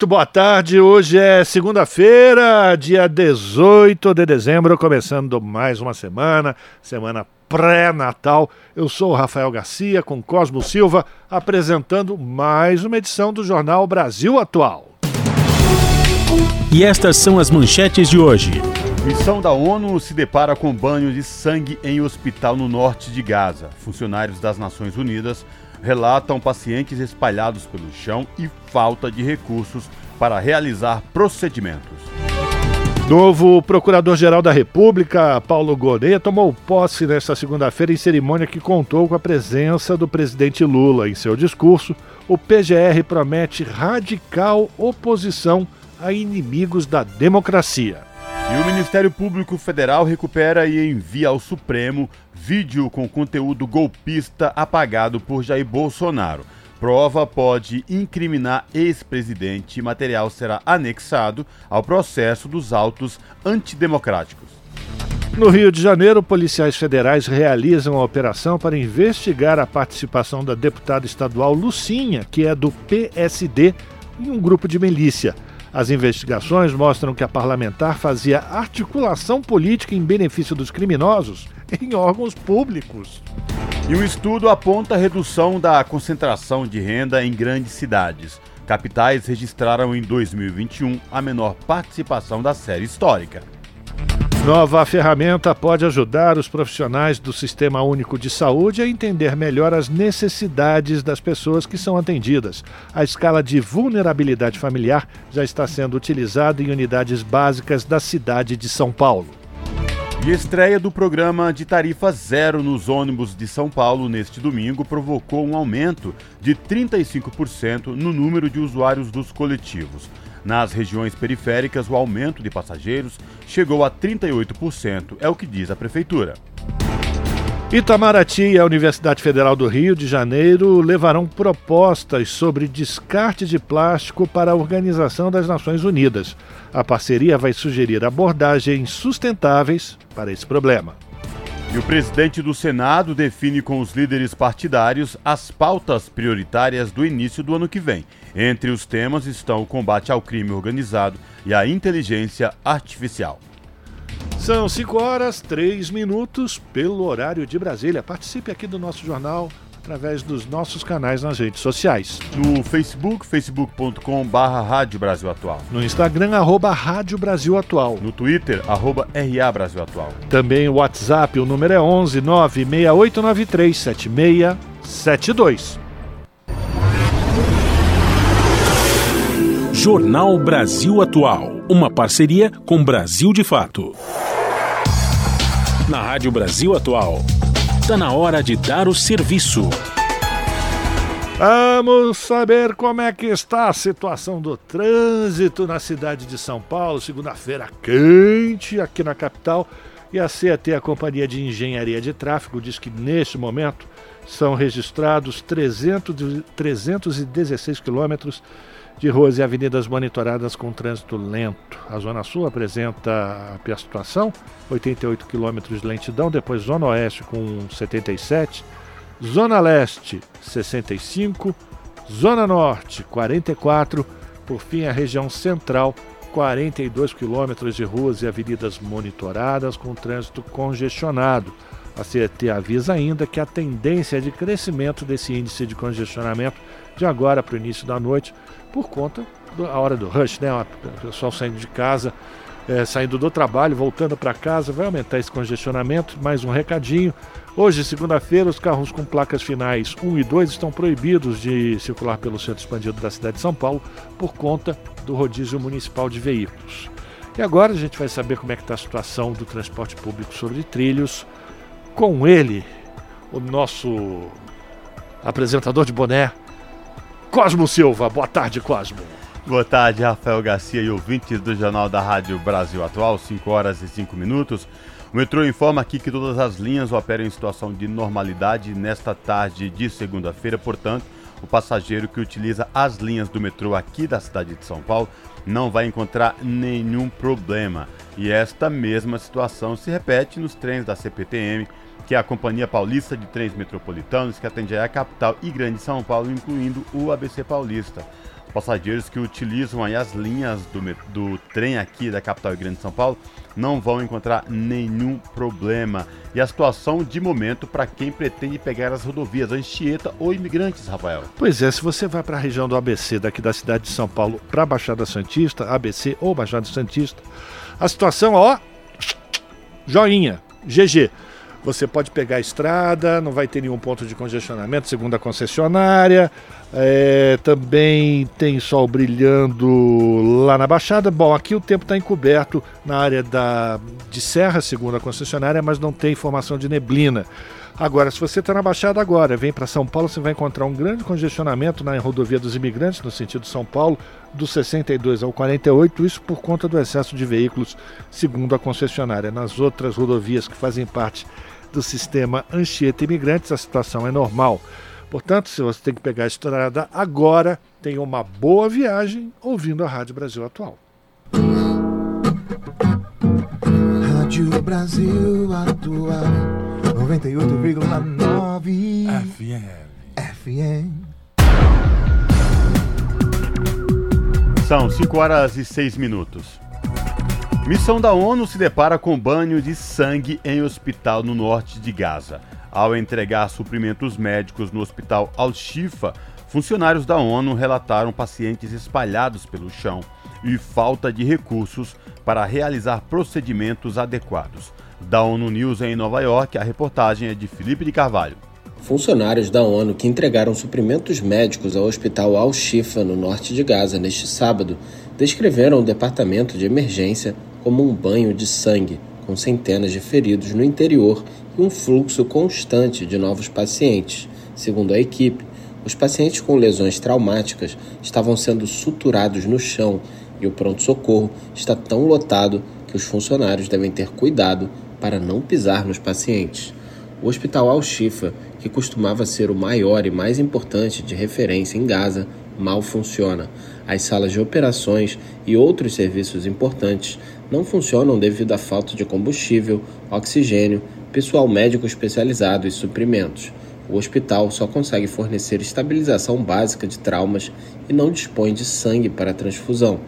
Muito boa tarde, hoje é segunda-feira, dia 18 de dezembro, começando mais uma semana, semana pré-natal. Eu sou o Rafael Garcia, com Cosmo Silva, apresentando mais uma edição do Jornal Brasil Atual. E estas são as manchetes de hoje. Missão da ONU se depara com banho de sangue em hospital no norte de Gaza. Funcionários das Nações Unidas relatam pacientes espalhados pelo chão e falta de recursos para realizar procedimentos. Novo Procurador-Geral da República, Paulo Goreia, tomou posse nesta segunda-feira em cerimônia que contou com a presença do presidente Lula. Em seu discurso, o PGR promete radical oposição a inimigos da democracia. E o Ministério Público Federal recupera e envia ao Supremo vídeo com conteúdo golpista apagado por Jair Bolsonaro. Prova pode incriminar ex-presidente e material será anexado ao processo dos autos antidemocráticos. No Rio de Janeiro, policiais federais realizam a operação para investigar a participação da deputada estadual Lucinha, que é do PSD, em um grupo de milícia. As investigações mostram que a parlamentar fazia articulação política em benefício dos criminosos em órgãos públicos. E um estudo aponta a redução da concentração de renda em grandes cidades. Capitais registraram em 2021 a menor participação da série histórica. Nova ferramenta pode ajudar os profissionais do Sistema Único de Saúde a entender melhor as necessidades das pessoas que são atendidas. A escala de vulnerabilidade familiar já está sendo utilizada em unidades básicas da cidade de São Paulo. E estreia do programa de tarifa zero nos ônibus de São Paulo neste domingo provocou um aumento de 35% no número de usuários dos coletivos. Nas regiões periféricas, o aumento de passageiros chegou a 38%, é o que diz a Prefeitura. Itamaraty e a Universidade Federal do Rio de Janeiro levarão propostas sobre descarte de plástico para a Organização das Nações Unidas. A parceria vai sugerir abordagens sustentáveis para esse problema. E o presidente do Senado define com os líderes partidários as pautas prioritárias do início do ano que vem. Entre os temas estão o combate ao crime organizado e a inteligência artificial. São 5 horas, 3 minutos pelo horário de Brasília. Participe aqui do nosso jornal através dos nossos canais nas redes sociais. No Facebook, facebook.com barra Rádio Brasil Atual. No Instagram, arroba Rádio Brasil Atual. No Twitter, arroba RA Brasil Atual. Também o WhatsApp, o número é 11 96893 7672. Jornal Brasil Atual, uma parceria com Brasil de Fato. Na Rádio Brasil Atual, está na hora de dar o serviço. Vamos saber como é que está a situação do trânsito na cidade de São Paulo. Segunda-feira quente aqui na capital. E a CET, a Companhia de Engenharia de Tráfego, diz que neste momento são registrados 300, 316 quilômetros de ruas e avenidas monitoradas com trânsito lento. A Zona Sul apresenta a pior situação, 88 km de lentidão, depois Zona Oeste com 77, Zona Leste 65, Zona Norte 44, por fim a região central 42 quilômetros de ruas e avenidas monitoradas com trânsito congestionado. A CET avisa ainda que a tendência de crescimento desse índice de congestionamento de agora para o início da noite por conta da hora do rush, né? O pessoal saindo de casa, é, saindo do trabalho, voltando para casa, vai aumentar esse congestionamento. Mais um recadinho. Hoje, segunda-feira, os carros com placas finais 1 e 2 estão proibidos de circular pelo centro expandido da cidade de São Paulo por conta do rodízio municipal de veículos. E agora a gente vai saber como é que está a situação do transporte público sobre trilhos. Com ele, o nosso apresentador de boné, Cosmo Silva. Boa tarde, Cosmo. Boa tarde, Rafael Garcia e ouvintes do Jornal da Rádio Brasil Atual, 5 horas e 5 minutos. O metrô informa aqui que todas as linhas operam em situação de normalidade nesta tarde de segunda-feira, portanto, o passageiro que utiliza as linhas do metrô aqui da cidade de São Paulo não vai encontrar nenhum problema. E esta mesma situação se repete nos trens da CPTM, que é a Companhia Paulista de Trens Metropolitanos, que atende a capital e Grande São Paulo, incluindo o ABC Paulista. Passageiros que utilizam as linhas do, do trem aqui da capital e Grande São Paulo não vão encontrar nenhum problema. E a situação de momento para quem pretende pegar as rodovias Anchieta ou imigrantes, Rafael? Pois é, se você vai para a região do ABC, daqui da cidade de São Paulo, para a Baixada Santista, ABC ou Baixada Santista, a situação, ó, joinha, GG. Você pode pegar a estrada, não vai ter nenhum ponto de congestionamento, segundo a concessionária. É, também tem sol brilhando lá na Baixada. Bom, aqui o tempo está encoberto na área da, de Serra, segundo a concessionária, mas não tem informação de neblina. Agora, se você está na Baixada agora, vem para São Paulo, você vai encontrar um grande congestionamento na rodovia dos imigrantes, no sentido São Paulo, do 62 ao 48, isso por conta do excesso de veículos, segundo a concessionária. Nas outras rodovias que fazem parte do sistema Anchieta Imigrantes, a situação é normal. Portanto, se você tem que pegar a estrada agora, tenha uma boa viagem ouvindo a Rádio Brasil Atual. Rádio Brasil Atual 98,9 FM. FM. São 5 horas e 6 minutos. Missão da ONU se depara com banho de sangue em hospital no norte de Gaza. Ao entregar suprimentos médicos no hospital Al-Shifa, funcionários da ONU relataram pacientes espalhados pelo chão e falta de recursos para realizar procedimentos adequados. Da ONU News em Nova York, a reportagem é de Felipe de Carvalho. Funcionários da ONU que entregaram suprimentos médicos ao hospital Al-Shifa, no norte de Gaza, neste sábado, descreveram o departamento de emergência como um banho de sangue, com centenas de feridos no interior e um fluxo constante de novos pacientes. Segundo a equipe, os pacientes com lesões traumáticas estavam sendo suturados no chão e o pronto-socorro está tão lotado que os funcionários devem ter cuidado para não pisar nos pacientes. O Hospital Al-Shifa, que costumava ser o maior e mais importante de referência em Gaza, mal funciona. As salas de operações e outros serviços importantes não funcionam devido à falta de combustível, oxigênio, pessoal médico especializado e suprimentos. O hospital só consegue fornecer estabilização básica de traumas e não dispõe de sangue para transfusão.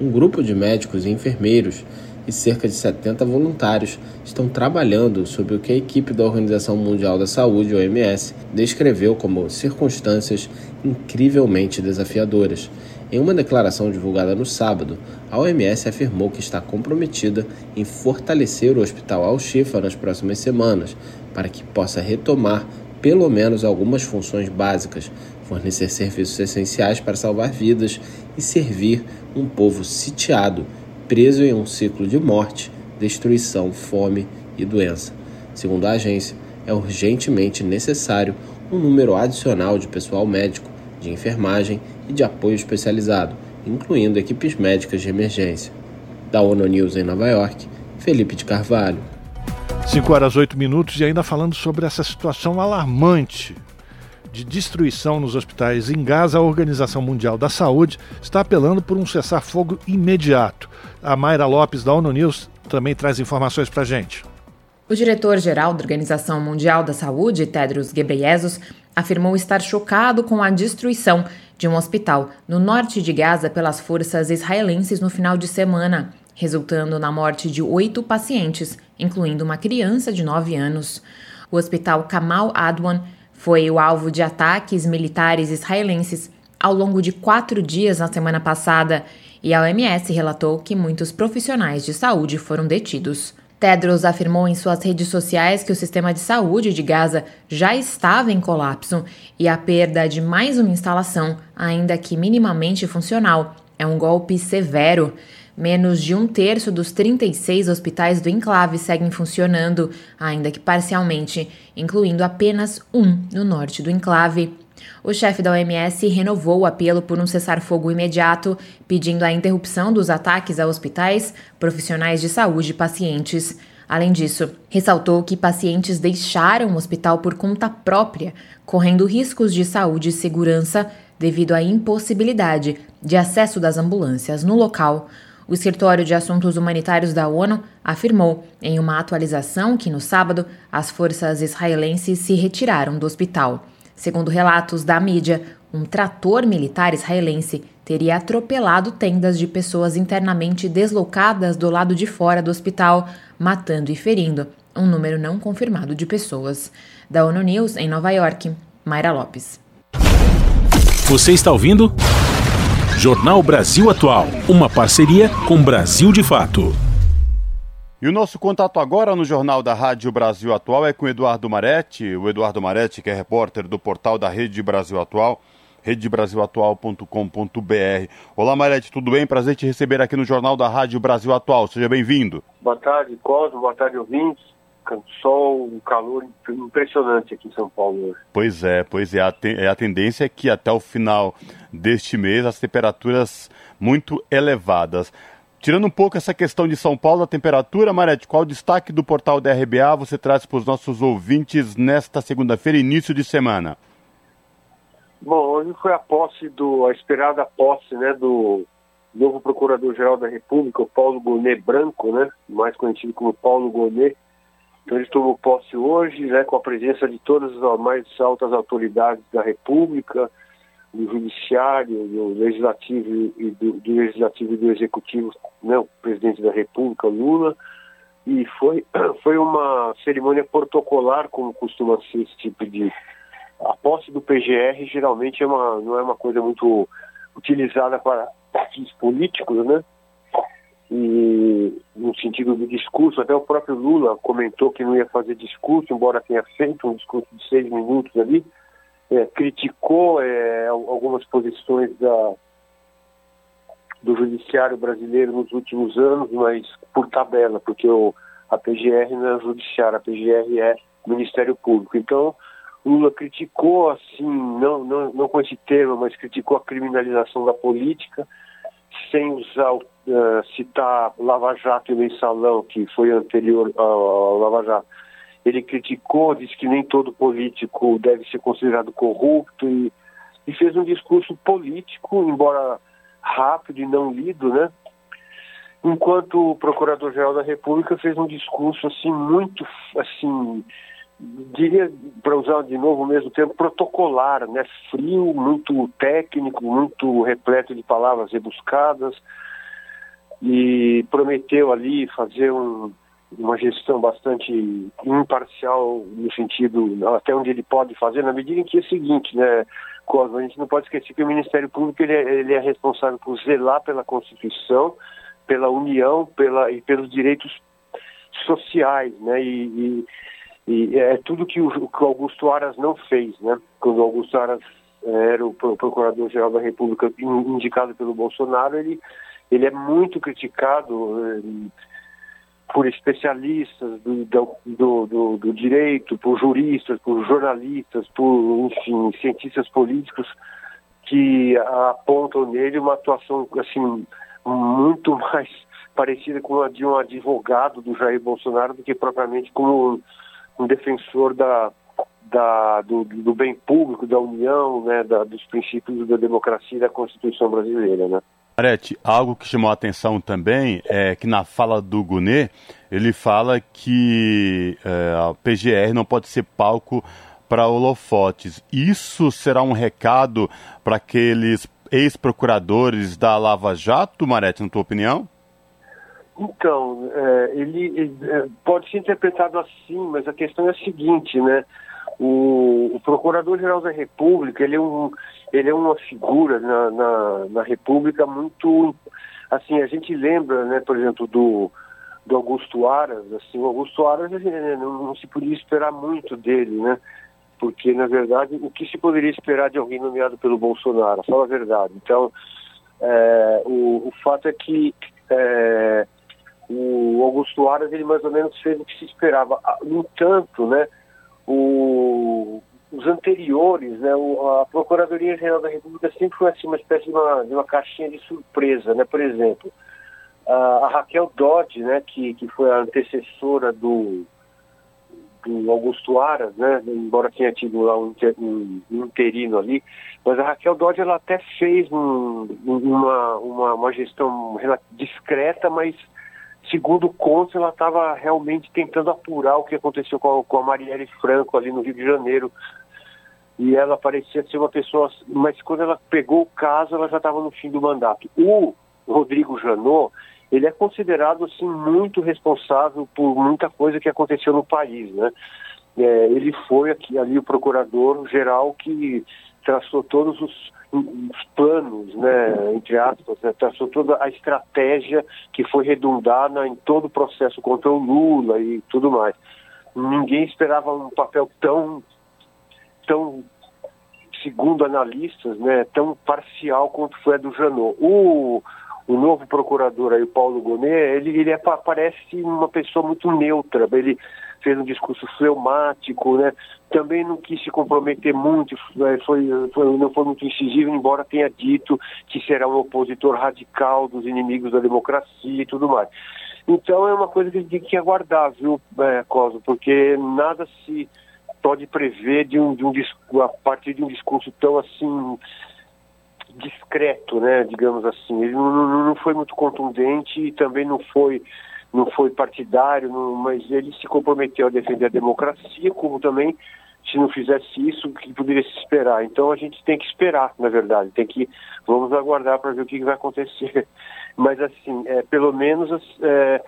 Um grupo de médicos e enfermeiros e cerca de 70 voluntários estão trabalhando sob o que a equipe da Organização Mundial da Saúde, OMS, descreveu como circunstâncias incrivelmente desafiadoras. Em uma declaração divulgada no sábado, a OMS afirmou que está comprometida em fortalecer o Hospital Al-Shifa nas próximas semanas, para que possa retomar pelo menos algumas funções básicas, fornecer serviços essenciais para salvar vidas e servir um povo sitiado preso em um ciclo de morte, destruição, fome e doença. Segundo a agência, é urgentemente necessário um número adicional de pessoal médico, de enfermagem e de apoio especializado, incluindo equipes médicas de emergência. Da ONU News em Nova York, Felipe de Carvalho. 5 horas 8 minutos e ainda falando sobre essa situação alarmante de destruição nos hospitais em Gaza, a Organização Mundial da Saúde está apelando por um cessar-fogo imediato. A Mayra Lopes, da ONU News, também traz informações para a gente. O diretor-geral da Organização Mundial da Saúde, Tedros Ghebreyesus, afirmou estar chocado com a destruição de um hospital no norte de Gaza pelas forças israelenses no final de semana, resultando na morte de oito pacientes, incluindo uma criança de nove anos. O hospital Kamal Adwan foi o alvo de ataques militares israelenses ao longo de quatro dias na semana passada e a OMS relatou que muitos profissionais de saúde foram detidos. Tedros afirmou em suas redes sociais que o sistema de saúde de Gaza já estava em colapso e a perda de mais uma instalação, ainda que minimamente funcional, é um golpe severo. Menos de um terço dos 36 hospitais do enclave seguem funcionando, ainda que parcialmente, incluindo apenas um no norte do enclave. O chefe da OMS renovou o apelo por um cessar-fogo imediato, pedindo a interrupção dos ataques a hospitais, profissionais de saúde e pacientes. Além disso, ressaltou que pacientes deixaram o hospital por conta própria, correndo riscos de saúde e segurança devido à impossibilidade de acesso das ambulâncias no local. O Escritório de Assuntos Humanitários da ONU afirmou, em uma atualização, que no sábado as forças israelenses se retiraram do hospital. Segundo relatos da mídia, um trator militar israelense teria atropelado tendas de pessoas internamente deslocadas do lado de fora do hospital, matando e ferindo um número não confirmado de pessoas. Da ONU News, em Nova York, Mayra Lopes. Você está ouvindo? Jornal Brasil Atual, uma parceria com Brasil de Fato. E o nosso contato agora no Jornal da Rádio Brasil Atual é com o Eduardo Maretti, o Eduardo Maretti, que é repórter do portal da Rede Brasil Atual, redebrasilatual.com.br. Olá, Maretti, tudo bem? Prazer te receber aqui no Jornal da Rádio Brasil Atual. Seja bem-vindo. Boa tarde, Cosmo. Boa tarde, ouvintes sol, um calor impressionante aqui em São Paulo hoje. Pois é, pois é. A, te, é, a tendência é que até o final deste mês as temperaturas muito elevadas. Tirando um pouco essa questão de São Paulo, a temperatura, Marete, qual o destaque do portal da RBA você traz para os nossos ouvintes nesta segunda-feira, início de semana? Bom, hoje foi a posse do, a esperada posse, né, do novo Procurador-Geral da República, o Paulo Gonet Branco, né, mais conhecido como Paulo Gonet, então ele tomou posse hoje, né, com a presença de todas as mais altas autoridades da República, do Judiciário, do Legislativo e do, do Legislativo e do Executivo, né, o presidente da República, Lula, e foi, foi uma cerimônia protocolar, como costuma ser esse tipo de... A posse do PGR geralmente é uma, não é uma coisa muito utilizada para fins políticos, né? E no sentido do discurso, até o próprio Lula comentou que não ia fazer discurso, embora tenha feito um discurso de seis minutos ali, é, criticou é, algumas posições da, do judiciário brasileiro nos últimos anos, mas por tabela, porque o, a PGR não é judiciário, a PGR é Ministério Público. Então, Lula criticou, assim, não, não, não com esse termo, mas criticou a criminalização da política, sem usar, uh, citar Lava Jato e Mensalão, que foi anterior ao Lava Jato, ele criticou, disse que nem todo político deve ser considerado corrupto e, e fez um discurso político, embora rápido e não lido, né? Enquanto o Procurador-Geral da República fez um discurso assim muito assim diria, para usar de novo o mesmo termo, protocolar, né? frio, muito técnico, muito repleto de palavras rebuscadas, e prometeu ali fazer um, uma gestão bastante imparcial no sentido até onde ele pode fazer, na medida em que é o seguinte, né, Cosmo, a gente não pode esquecer que o Ministério Público ele é, ele é responsável por zelar pela Constituição, pela União pela, e pelos direitos sociais, né, e, e e é tudo que o, que Augusto Aras não fez, né? Quando o Augusto Aras era o Procurador-Geral da República indicado pelo Bolsonaro, ele, ele é muito criticado eh, por especialistas do, do, do, do, direito, por juristas, por jornalistas, por, enfim, cientistas políticos que apontam nele uma atuação, assim, muito mais parecida com a de um advogado do Jair Bolsonaro do que propriamente como um defensor da, da, do, do, bem público, da união, né, da, dos princípios da democracia e da Constituição brasileira. Né? Arete, algo que chamou a atenção também é que na fala do Gunê, ele fala que é, a PGR não pode ser palco para holofotes. Isso será um recado para aqueles ex-procuradores da Lava Jato, Marete, na tua opinião? Então, é, ele, é, pode ser interpretado assim, mas a questão é a seguinte, né? O, o Procurador-Geral da República, ele é, um, ele é uma figura na, na, na, República muito... Assim, a gente lembra, né, por exemplo, do, do Augusto Aras, assim, o Augusto Aras não, não se podia esperar muito dele, né? Porque, na verdade, o que se poderia esperar de alguém nomeado pelo Bolsonaro? Fala a verdade. Então, é, o, o fato é que é, o Augusto Aras ele mais ou menos fez o que se esperava. Ah, no entanto, né, o, os anteriores, né, o, a Procuradoria Geral da República sempre foi assim uma espécie de uma, de uma caixinha de surpresa, né? Por exemplo, a Raquel Dodge, né, que, que foi a antecessora do, do Augusto Aras, né, embora tenha tido lá um, um, um interino ali, mas a Raquel Dodge ela até fez um, uma, uma, uma gestão discreta, mas segundo conta ela estava realmente tentando apurar o que aconteceu com a, com a Marielle Franco ali no Rio de Janeiro. E ela parecia ser uma pessoa, mas quando ela pegou o caso, ela já estava no fim do mandato. O Rodrigo Janot, ele é considerado assim muito responsável por muita coisa que aconteceu no país, né? É, ele foi aqui ali o procurador geral que traçou todos os, os planos, né, entre aspas, né, traçou toda a estratégia que foi redundada em todo o processo contra o Lula e tudo mais. Ninguém esperava um papel tão, tão segundo analistas, né, tão parcial quanto foi a do Janot. O o novo procurador aí, o Paulo Gonet, ele, ele é, parece uma pessoa muito neutra, ele fez um discurso fleumático, né? também não quis se comprometer muito, né? foi, foi, não foi muito incisivo, embora tenha dito que será um opositor radical dos inimigos da democracia e tudo mais. Então é uma coisa que tem que aguardar, viu, é, Coso, porque nada se pode prever de um, de um a partir de um discurso tão assim discreto, né, digamos assim. Ele não, não foi muito contundente e também não foi não foi partidário, não, mas ele se comprometeu a defender a democracia, como também se não fizesse isso, o que poderia se esperar. Então a gente tem que esperar, na verdade, tem que vamos aguardar para ver o que vai acontecer. Mas assim, é, pelo menos é,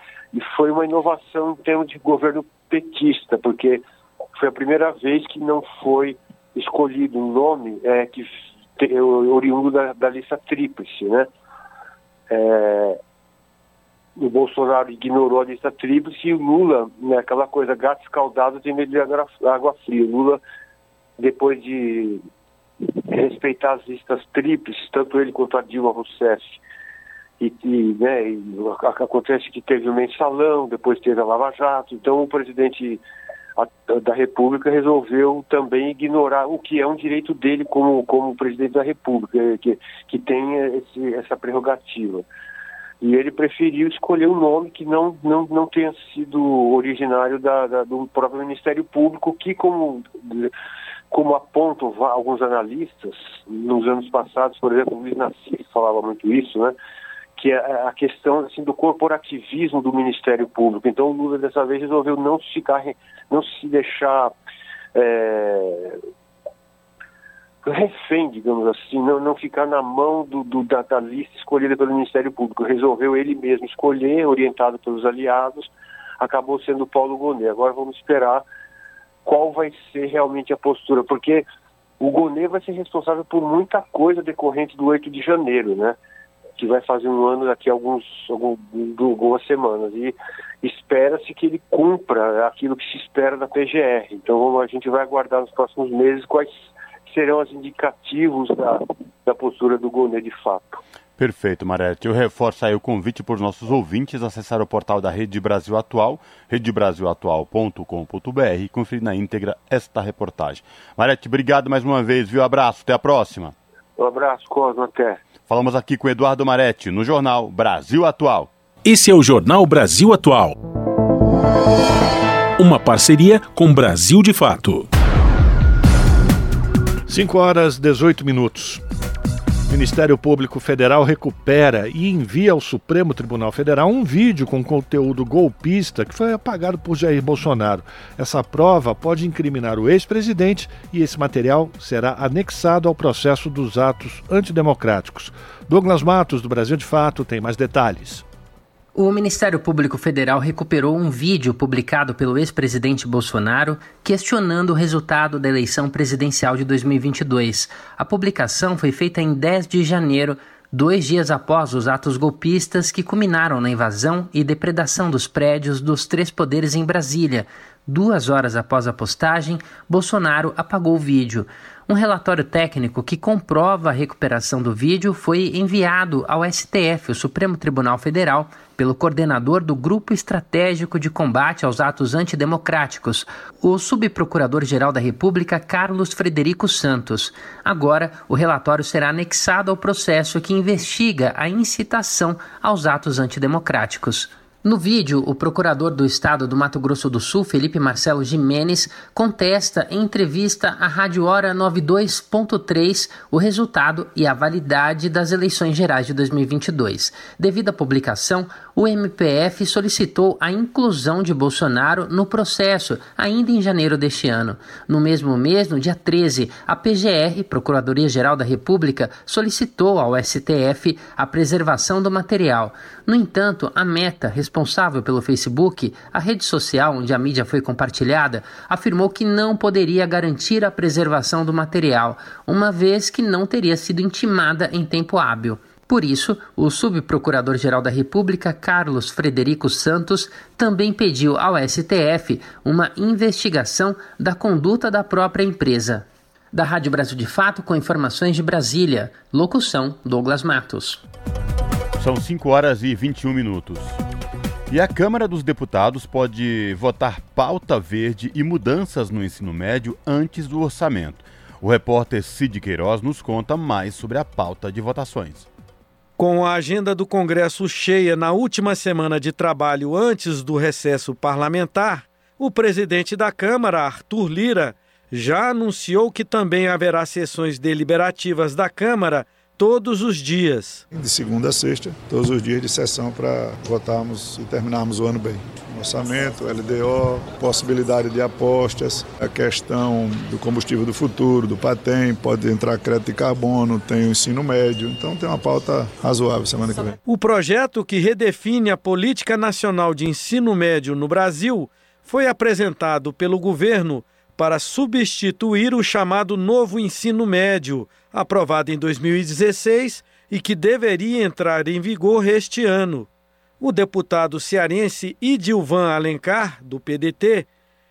foi uma inovação em termos de governo petista, porque foi a primeira vez que não foi escolhido um nome é, que oriundo da, da lista tríplice, né? É, o Bolsonaro ignorou a lista tríplice e o Lula, né, aquela coisa, gato escaldado tem medo de água fria. O Lula, depois de respeitar as listas tríplices, tanto ele quanto a Dilma Rousseff, e, e, né, e acontece que teve o mensalão, depois teve a Lava Jato, então o presidente da República resolveu também ignorar o que é um direito dele como, como presidente da República, que, que tem esse, essa prerrogativa. E ele preferiu escolher um nome que não, não, não tenha sido originário da, da, do próprio Ministério Público, que, como, como apontam alguns analistas, nos anos passados, por exemplo, o Luiz Nassi falava muito isso, né? que é a questão assim, do corporativismo do Ministério Público. Então o Lula dessa vez resolveu não ficar, não se deixar é, refém, digamos assim, não, não ficar na mão do, do da, da, lista escolhida pelo Ministério Público. Resolveu ele mesmo escolher, orientado pelos aliados, acabou sendo Paulo Gonet. Agora vamos esperar qual vai ser realmente a postura, porque o Gonet vai ser responsável por muita coisa decorrente do 8 de janeiro, né? que vai fazer um ano daqui a alguns, algumas semanas. E espera-se que ele cumpra aquilo que se espera da PGR. Então a gente vai aguardar nos próximos meses quais serão os indicativos da, da postura do Gonet de fato. Perfeito, Marete. Eu reforço aí o convite para os nossos ouvintes acessar o portal da Rede Brasil Atual, redebrasilatual.com.br e conferir na íntegra esta reportagem. Marete, obrigado mais uma vez, viu? Abraço, até a próxima. Um abraço, Cosmo, até. Falamos aqui com Eduardo Maretti, no Jornal Brasil Atual. Esse é o Jornal Brasil Atual. Uma parceria com Brasil de Fato. 5 horas 18 minutos. O Ministério Público Federal recupera e envia ao Supremo Tribunal Federal um vídeo com conteúdo golpista que foi apagado por Jair Bolsonaro. Essa prova pode incriminar o ex-presidente e esse material será anexado ao processo dos atos antidemocráticos. Douglas Matos, do Brasil de Fato, tem mais detalhes. O Ministério Público Federal recuperou um vídeo publicado pelo ex-presidente Bolsonaro questionando o resultado da eleição presidencial de 2022. A publicação foi feita em 10 de janeiro, dois dias após os atos golpistas que culminaram na invasão e depredação dos prédios dos três poderes em Brasília, Duas horas após a postagem, Bolsonaro apagou o vídeo. Um relatório técnico que comprova a recuperação do vídeo foi enviado ao STF, o Supremo Tribunal Federal, pelo coordenador do Grupo Estratégico de Combate aos Atos Antidemocráticos, o subprocurador-geral da República Carlos Frederico Santos. Agora, o relatório será anexado ao processo que investiga a incitação aos atos antidemocráticos. No vídeo, o procurador do estado do Mato Grosso do Sul, Felipe Marcelo Jimenez, contesta em entrevista à Rádio Hora 92.3 o resultado e a validade das eleições gerais de 2022. Devido à publicação, o MPF solicitou a inclusão de Bolsonaro no processo, ainda em janeiro deste ano. No mesmo mês, no dia 13, a PGR, Procuradoria-Geral da República, solicitou ao STF a preservação do material. No entanto, a Meta, responsável pelo Facebook, a rede social onde a mídia foi compartilhada, afirmou que não poderia garantir a preservação do material, uma vez que não teria sido intimada em tempo hábil. Por isso, o subprocurador-geral da República, Carlos Frederico Santos, também pediu ao STF uma investigação da conduta da própria empresa. Da Rádio Brasil de Fato, com informações de Brasília. Locução: Douglas Matos. São 5 horas e 21 minutos. E a Câmara dos Deputados pode votar pauta verde e mudanças no ensino médio antes do orçamento. O repórter Cid Queiroz nos conta mais sobre a pauta de votações. Com a agenda do Congresso cheia na última semana de trabalho antes do recesso parlamentar, o presidente da Câmara, Arthur Lira, já anunciou que também haverá sessões deliberativas da Câmara todos os dias. De segunda a sexta, todos os dias de sessão para votarmos e terminarmos o ano bem. Orçamento, LDO, possibilidade de apostas, a questão do combustível do futuro, do PATEM, pode entrar crédito de carbono, tem o ensino médio, então tem uma pauta razoável semana que vem. O projeto que redefine a política nacional de ensino médio no Brasil foi apresentado pelo governo para substituir o chamado novo ensino médio, aprovado em 2016 e que deveria entrar em vigor este ano. O deputado cearense Idilvan Alencar, do PDT,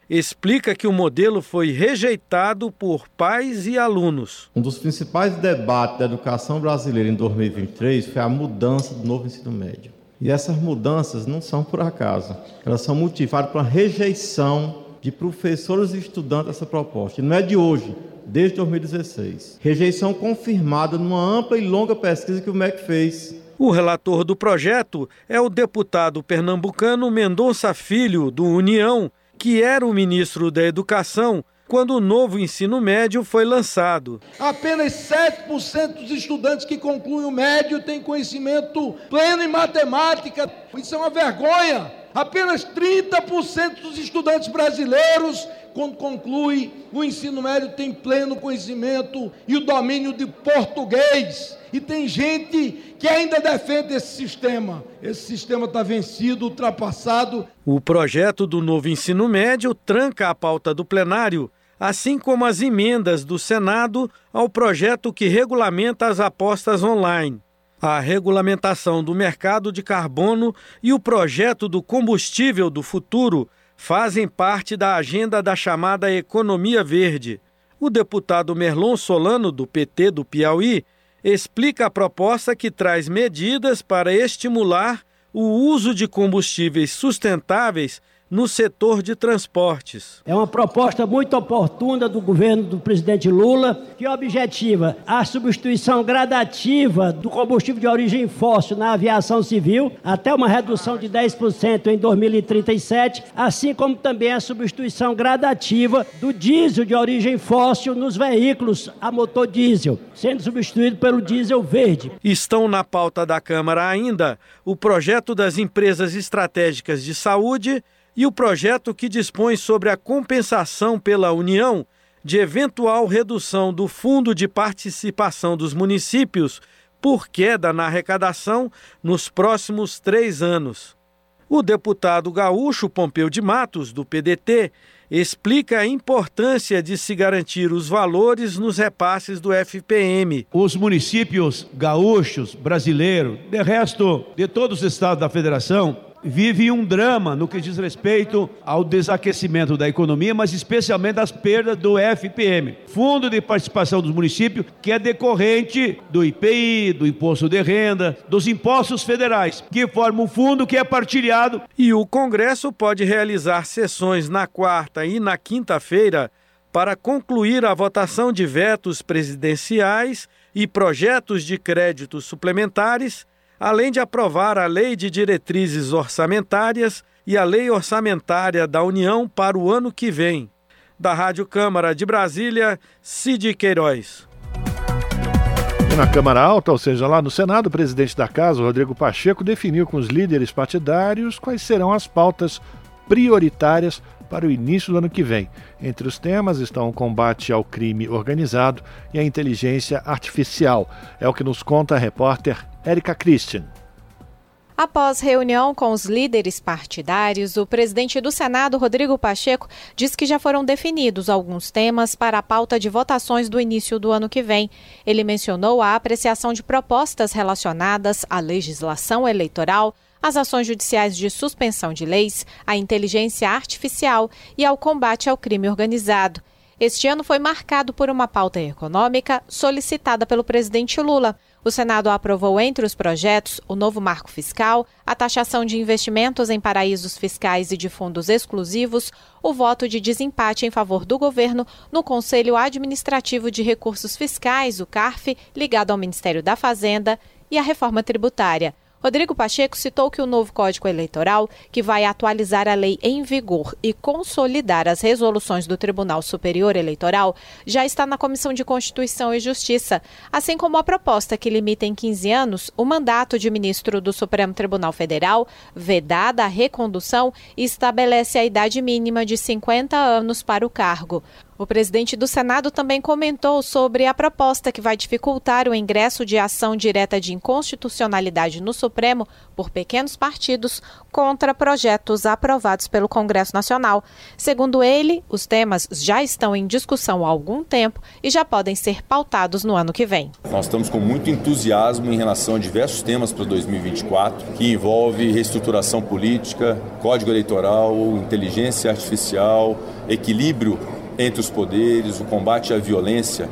explica que o modelo foi rejeitado por pais e alunos. Um dos principais debates da educação brasileira em 2023 foi a mudança do novo ensino médio. E essas mudanças não são por acaso, elas são motivadas uma rejeição de professores e estudantes dessa proposta. E não é de hoje, desde 2016. Rejeição confirmada numa ampla e longa pesquisa que o MEC fez. O relator do projeto é o deputado pernambucano Mendonça Filho, do União, que era o ministro da Educação quando o novo ensino médio foi lançado. Apenas 7% dos estudantes que concluem o médio têm conhecimento pleno em matemática. Isso é uma vergonha. Apenas 30% dos estudantes brasileiros, quando conclui o ensino médio, têm pleno conhecimento e o domínio de português. E tem gente que ainda defende esse sistema. Esse sistema está vencido, ultrapassado. O projeto do novo ensino médio tranca a pauta do plenário, assim como as emendas do Senado ao projeto que regulamenta as apostas online a regulamentação do mercado de carbono e o projeto do combustível do futuro fazem parte da agenda da chamada economia verde. O deputado Merlon Solano, do PT do Piauí, explica a proposta que traz medidas para estimular o uso de combustíveis sustentáveis no setor de transportes. É uma proposta muito oportuna do governo do presidente Lula, que objetiva a substituição gradativa do combustível de origem fóssil na aviação civil, até uma redução de 10% em 2037, assim como também a substituição gradativa do diesel de origem fóssil nos veículos a motor diesel, sendo substituído pelo diesel verde. Estão na pauta da Câmara ainda o projeto das empresas estratégicas de saúde e o projeto que dispõe sobre a compensação pela União de eventual redução do fundo de participação dos municípios por queda na arrecadação nos próximos três anos. O deputado gaúcho Pompeu de Matos, do PDT, explica a importância de se garantir os valores nos repasses do FPM. Os municípios gaúchos brasileiros, de resto de todos os estados da federação, vive um drama no que diz respeito ao desaquecimento da economia, mas especialmente as perdas do FPM, Fundo de Participação dos Municípios, que é decorrente do IPI, do Imposto de Renda, dos impostos federais, que formam um fundo que é partilhado. E o Congresso pode realizar sessões na quarta e na quinta-feira para concluir a votação de vetos presidenciais e projetos de créditos suplementares além de aprovar a Lei de Diretrizes Orçamentárias e a Lei Orçamentária da União para o ano que vem. Da Rádio Câmara de Brasília, Cid Queiroz. Na Câmara Alta, ou seja, lá no Senado, o presidente da Casa, Rodrigo Pacheco, definiu com os líderes partidários quais serão as pautas prioritárias para o início do ano que vem. Entre os temas estão o combate ao crime organizado e a inteligência artificial. É o que nos conta a repórter Érica Christian. Após reunião com os líderes partidários, o presidente do Senado, Rodrigo Pacheco, diz que já foram definidos alguns temas para a pauta de votações do início do ano que vem. Ele mencionou a apreciação de propostas relacionadas à legislação eleitoral, às ações judiciais de suspensão de leis, à inteligência artificial e ao combate ao crime organizado. Este ano foi marcado por uma pauta econômica solicitada pelo presidente Lula. O Senado aprovou entre os projetos o novo marco fiscal, a taxação de investimentos em paraísos fiscais e de fundos exclusivos, o voto de desempate em favor do governo no Conselho Administrativo de Recursos Fiscais, o CARF, ligado ao Ministério da Fazenda, e a reforma tributária. Rodrigo Pacheco citou que o novo Código Eleitoral, que vai atualizar a lei em vigor e consolidar as resoluções do Tribunal Superior Eleitoral, já está na Comissão de Constituição e Justiça, assim como a proposta que limita em 15 anos o mandato de ministro do Supremo Tribunal Federal, vedada a recondução e estabelece a idade mínima de 50 anos para o cargo. O presidente do Senado também comentou sobre a proposta que vai dificultar o ingresso de ação direta de inconstitucionalidade no Supremo por pequenos partidos contra projetos aprovados pelo Congresso Nacional. Segundo ele, os temas já estão em discussão há algum tempo e já podem ser pautados no ano que vem. Nós estamos com muito entusiasmo em relação a diversos temas para 2024, que envolve reestruturação política, código eleitoral, inteligência artificial, equilíbrio entre os poderes, o combate à violência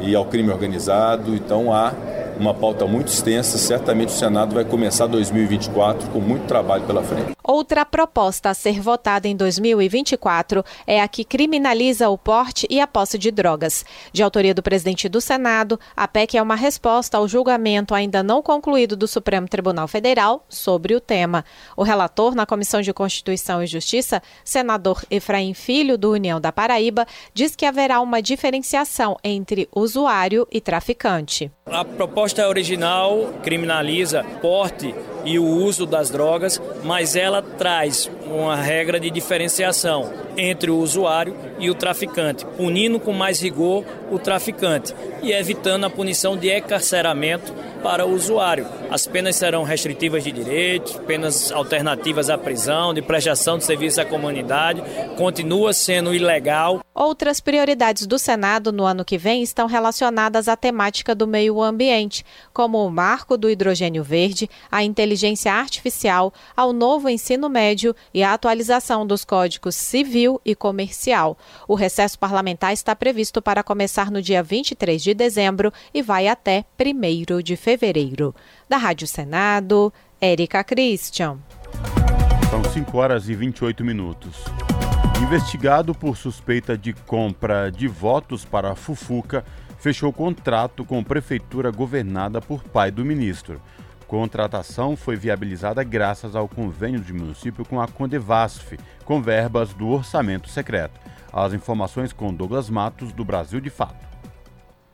e ao crime organizado. Então há uma pauta muito extensa. Certamente o Senado vai começar 2024 com muito trabalho pela frente. Outra proposta a ser votada em 2024 é a que criminaliza o porte e a posse de drogas. De autoria do presidente do Senado, a PEC é uma resposta ao julgamento ainda não concluído do Supremo Tribunal Federal sobre o tema. O relator na Comissão de Constituição e Justiça, senador Efraim Filho, do União da Paraíba, diz que haverá uma diferenciação entre usuário e traficante. A proposta original criminaliza porte e o uso das drogas, mas ela traz uma regra de diferenciação entre o usuário e o traficante, punindo com mais rigor o traficante e evitando a punição de encarceramento para o usuário. As penas serão restritivas de direitos, penas alternativas à prisão, de prestação de serviço à comunidade, continua sendo ilegal. Outras prioridades do Senado no ano que vem estão relacionadas à temática do meio ambiente, como o marco do hidrogênio verde, a inteligência artificial, ao novo ensino médio e a atualização dos códigos civil e comercial. O recesso parlamentar está previsto para começar no dia 23 de dezembro e vai até 1 de fevereiro. Da Rádio Senado, Érica Christian. São 5 horas e 28 minutos. Investigado por suspeita de compra de votos para a Fufuca, fechou contrato com prefeitura governada por pai do ministro. Contratação foi viabilizada graças ao convênio de município com a Condevasf, com verbas do orçamento secreto. As informações com Douglas Matos, do Brasil de Fato.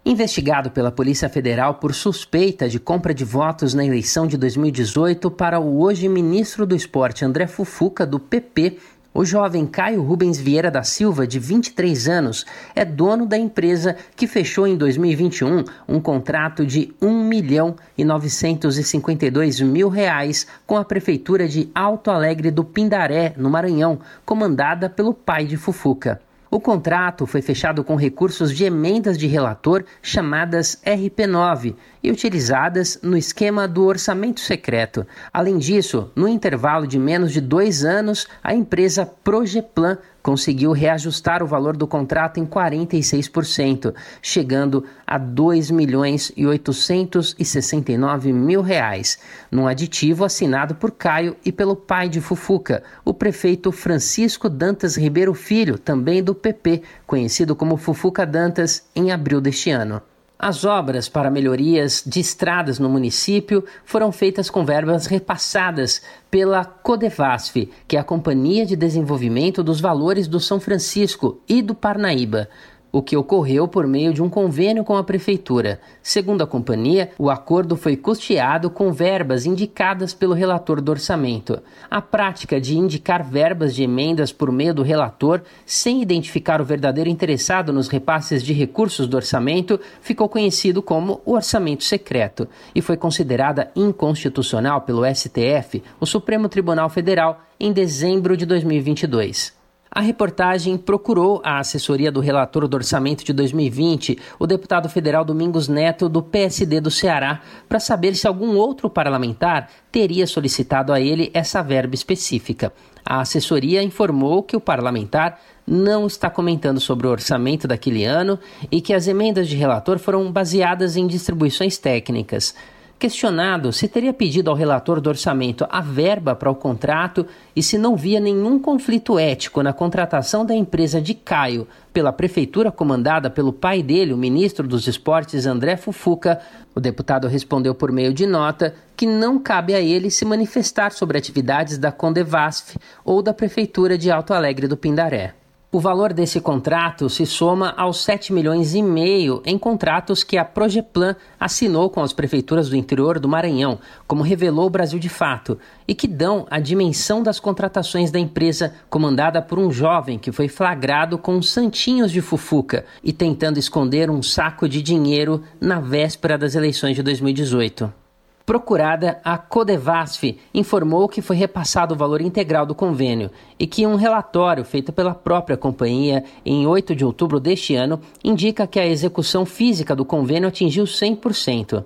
Investigado pela Polícia Federal por suspeita de compra de votos na eleição de 2018 para o hoje ministro do Esporte André Fufuca, do PP, o jovem Caio Rubens Vieira da Silva, de 23 anos, é dono da empresa que fechou em 2021 um contrato de 1 milhão e 952 mil reais com a prefeitura de Alto Alegre do Pindaré, no Maranhão, comandada pelo pai de Fufuca. O contrato foi fechado com recursos de emendas de relator chamadas RP9 e utilizadas no esquema do orçamento secreto. Além disso, no intervalo de menos de dois anos, a empresa Progeplan conseguiu reajustar o valor do contrato em 46%, chegando a 2 milhões e 869 mil reais, num aditivo assinado por Caio e pelo pai de Fufuca, o prefeito Francisco Dantas Ribeiro Filho, também do PP, conhecido como Fufuca Dantas, em abril deste ano. As obras para melhorias de estradas no município foram feitas com verbas repassadas pela Codevasf, que é a Companhia de Desenvolvimento dos Valores do São Francisco e do Parnaíba o que ocorreu por meio de um convênio com a prefeitura. Segundo a companhia, o acordo foi custeado com verbas indicadas pelo relator do orçamento. A prática de indicar verbas de emendas por meio do relator, sem identificar o verdadeiro interessado nos repasses de recursos do orçamento, ficou conhecido como o orçamento secreto e foi considerada inconstitucional pelo STF, o Supremo Tribunal Federal, em dezembro de 2022. A reportagem procurou a assessoria do relator do orçamento de 2020, o deputado federal Domingos Neto, do PSD do Ceará, para saber se algum outro parlamentar teria solicitado a ele essa verba específica. A assessoria informou que o parlamentar não está comentando sobre o orçamento daquele ano e que as emendas de relator foram baseadas em distribuições técnicas. Questionado se teria pedido ao relator do orçamento a verba para o contrato e se não via nenhum conflito ético na contratação da empresa de Caio pela prefeitura comandada pelo pai dele, o ministro dos Esportes André Fufuca, o deputado respondeu por meio de nota que não cabe a ele se manifestar sobre atividades da Condevasf ou da prefeitura de Alto Alegre do Pindaré. O valor desse contrato se soma aos 7 milhões e meio em contratos que a Progeplan assinou com as prefeituras do interior do Maranhão, como revelou o Brasil de Fato, e que dão a dimensão das contratações da empresa comandada por um jovem que foi flagrado com santinhos de fufuca e tentando esconder um saco de dinheiro na véspera das eleições de 2018. Procurada, a Codevasf informou que foi repassado o valor integral do convênio e que um relatório feito pela própria companhia em 8 de outubro deste ano indica que a execução física do convênio atingiu 100%.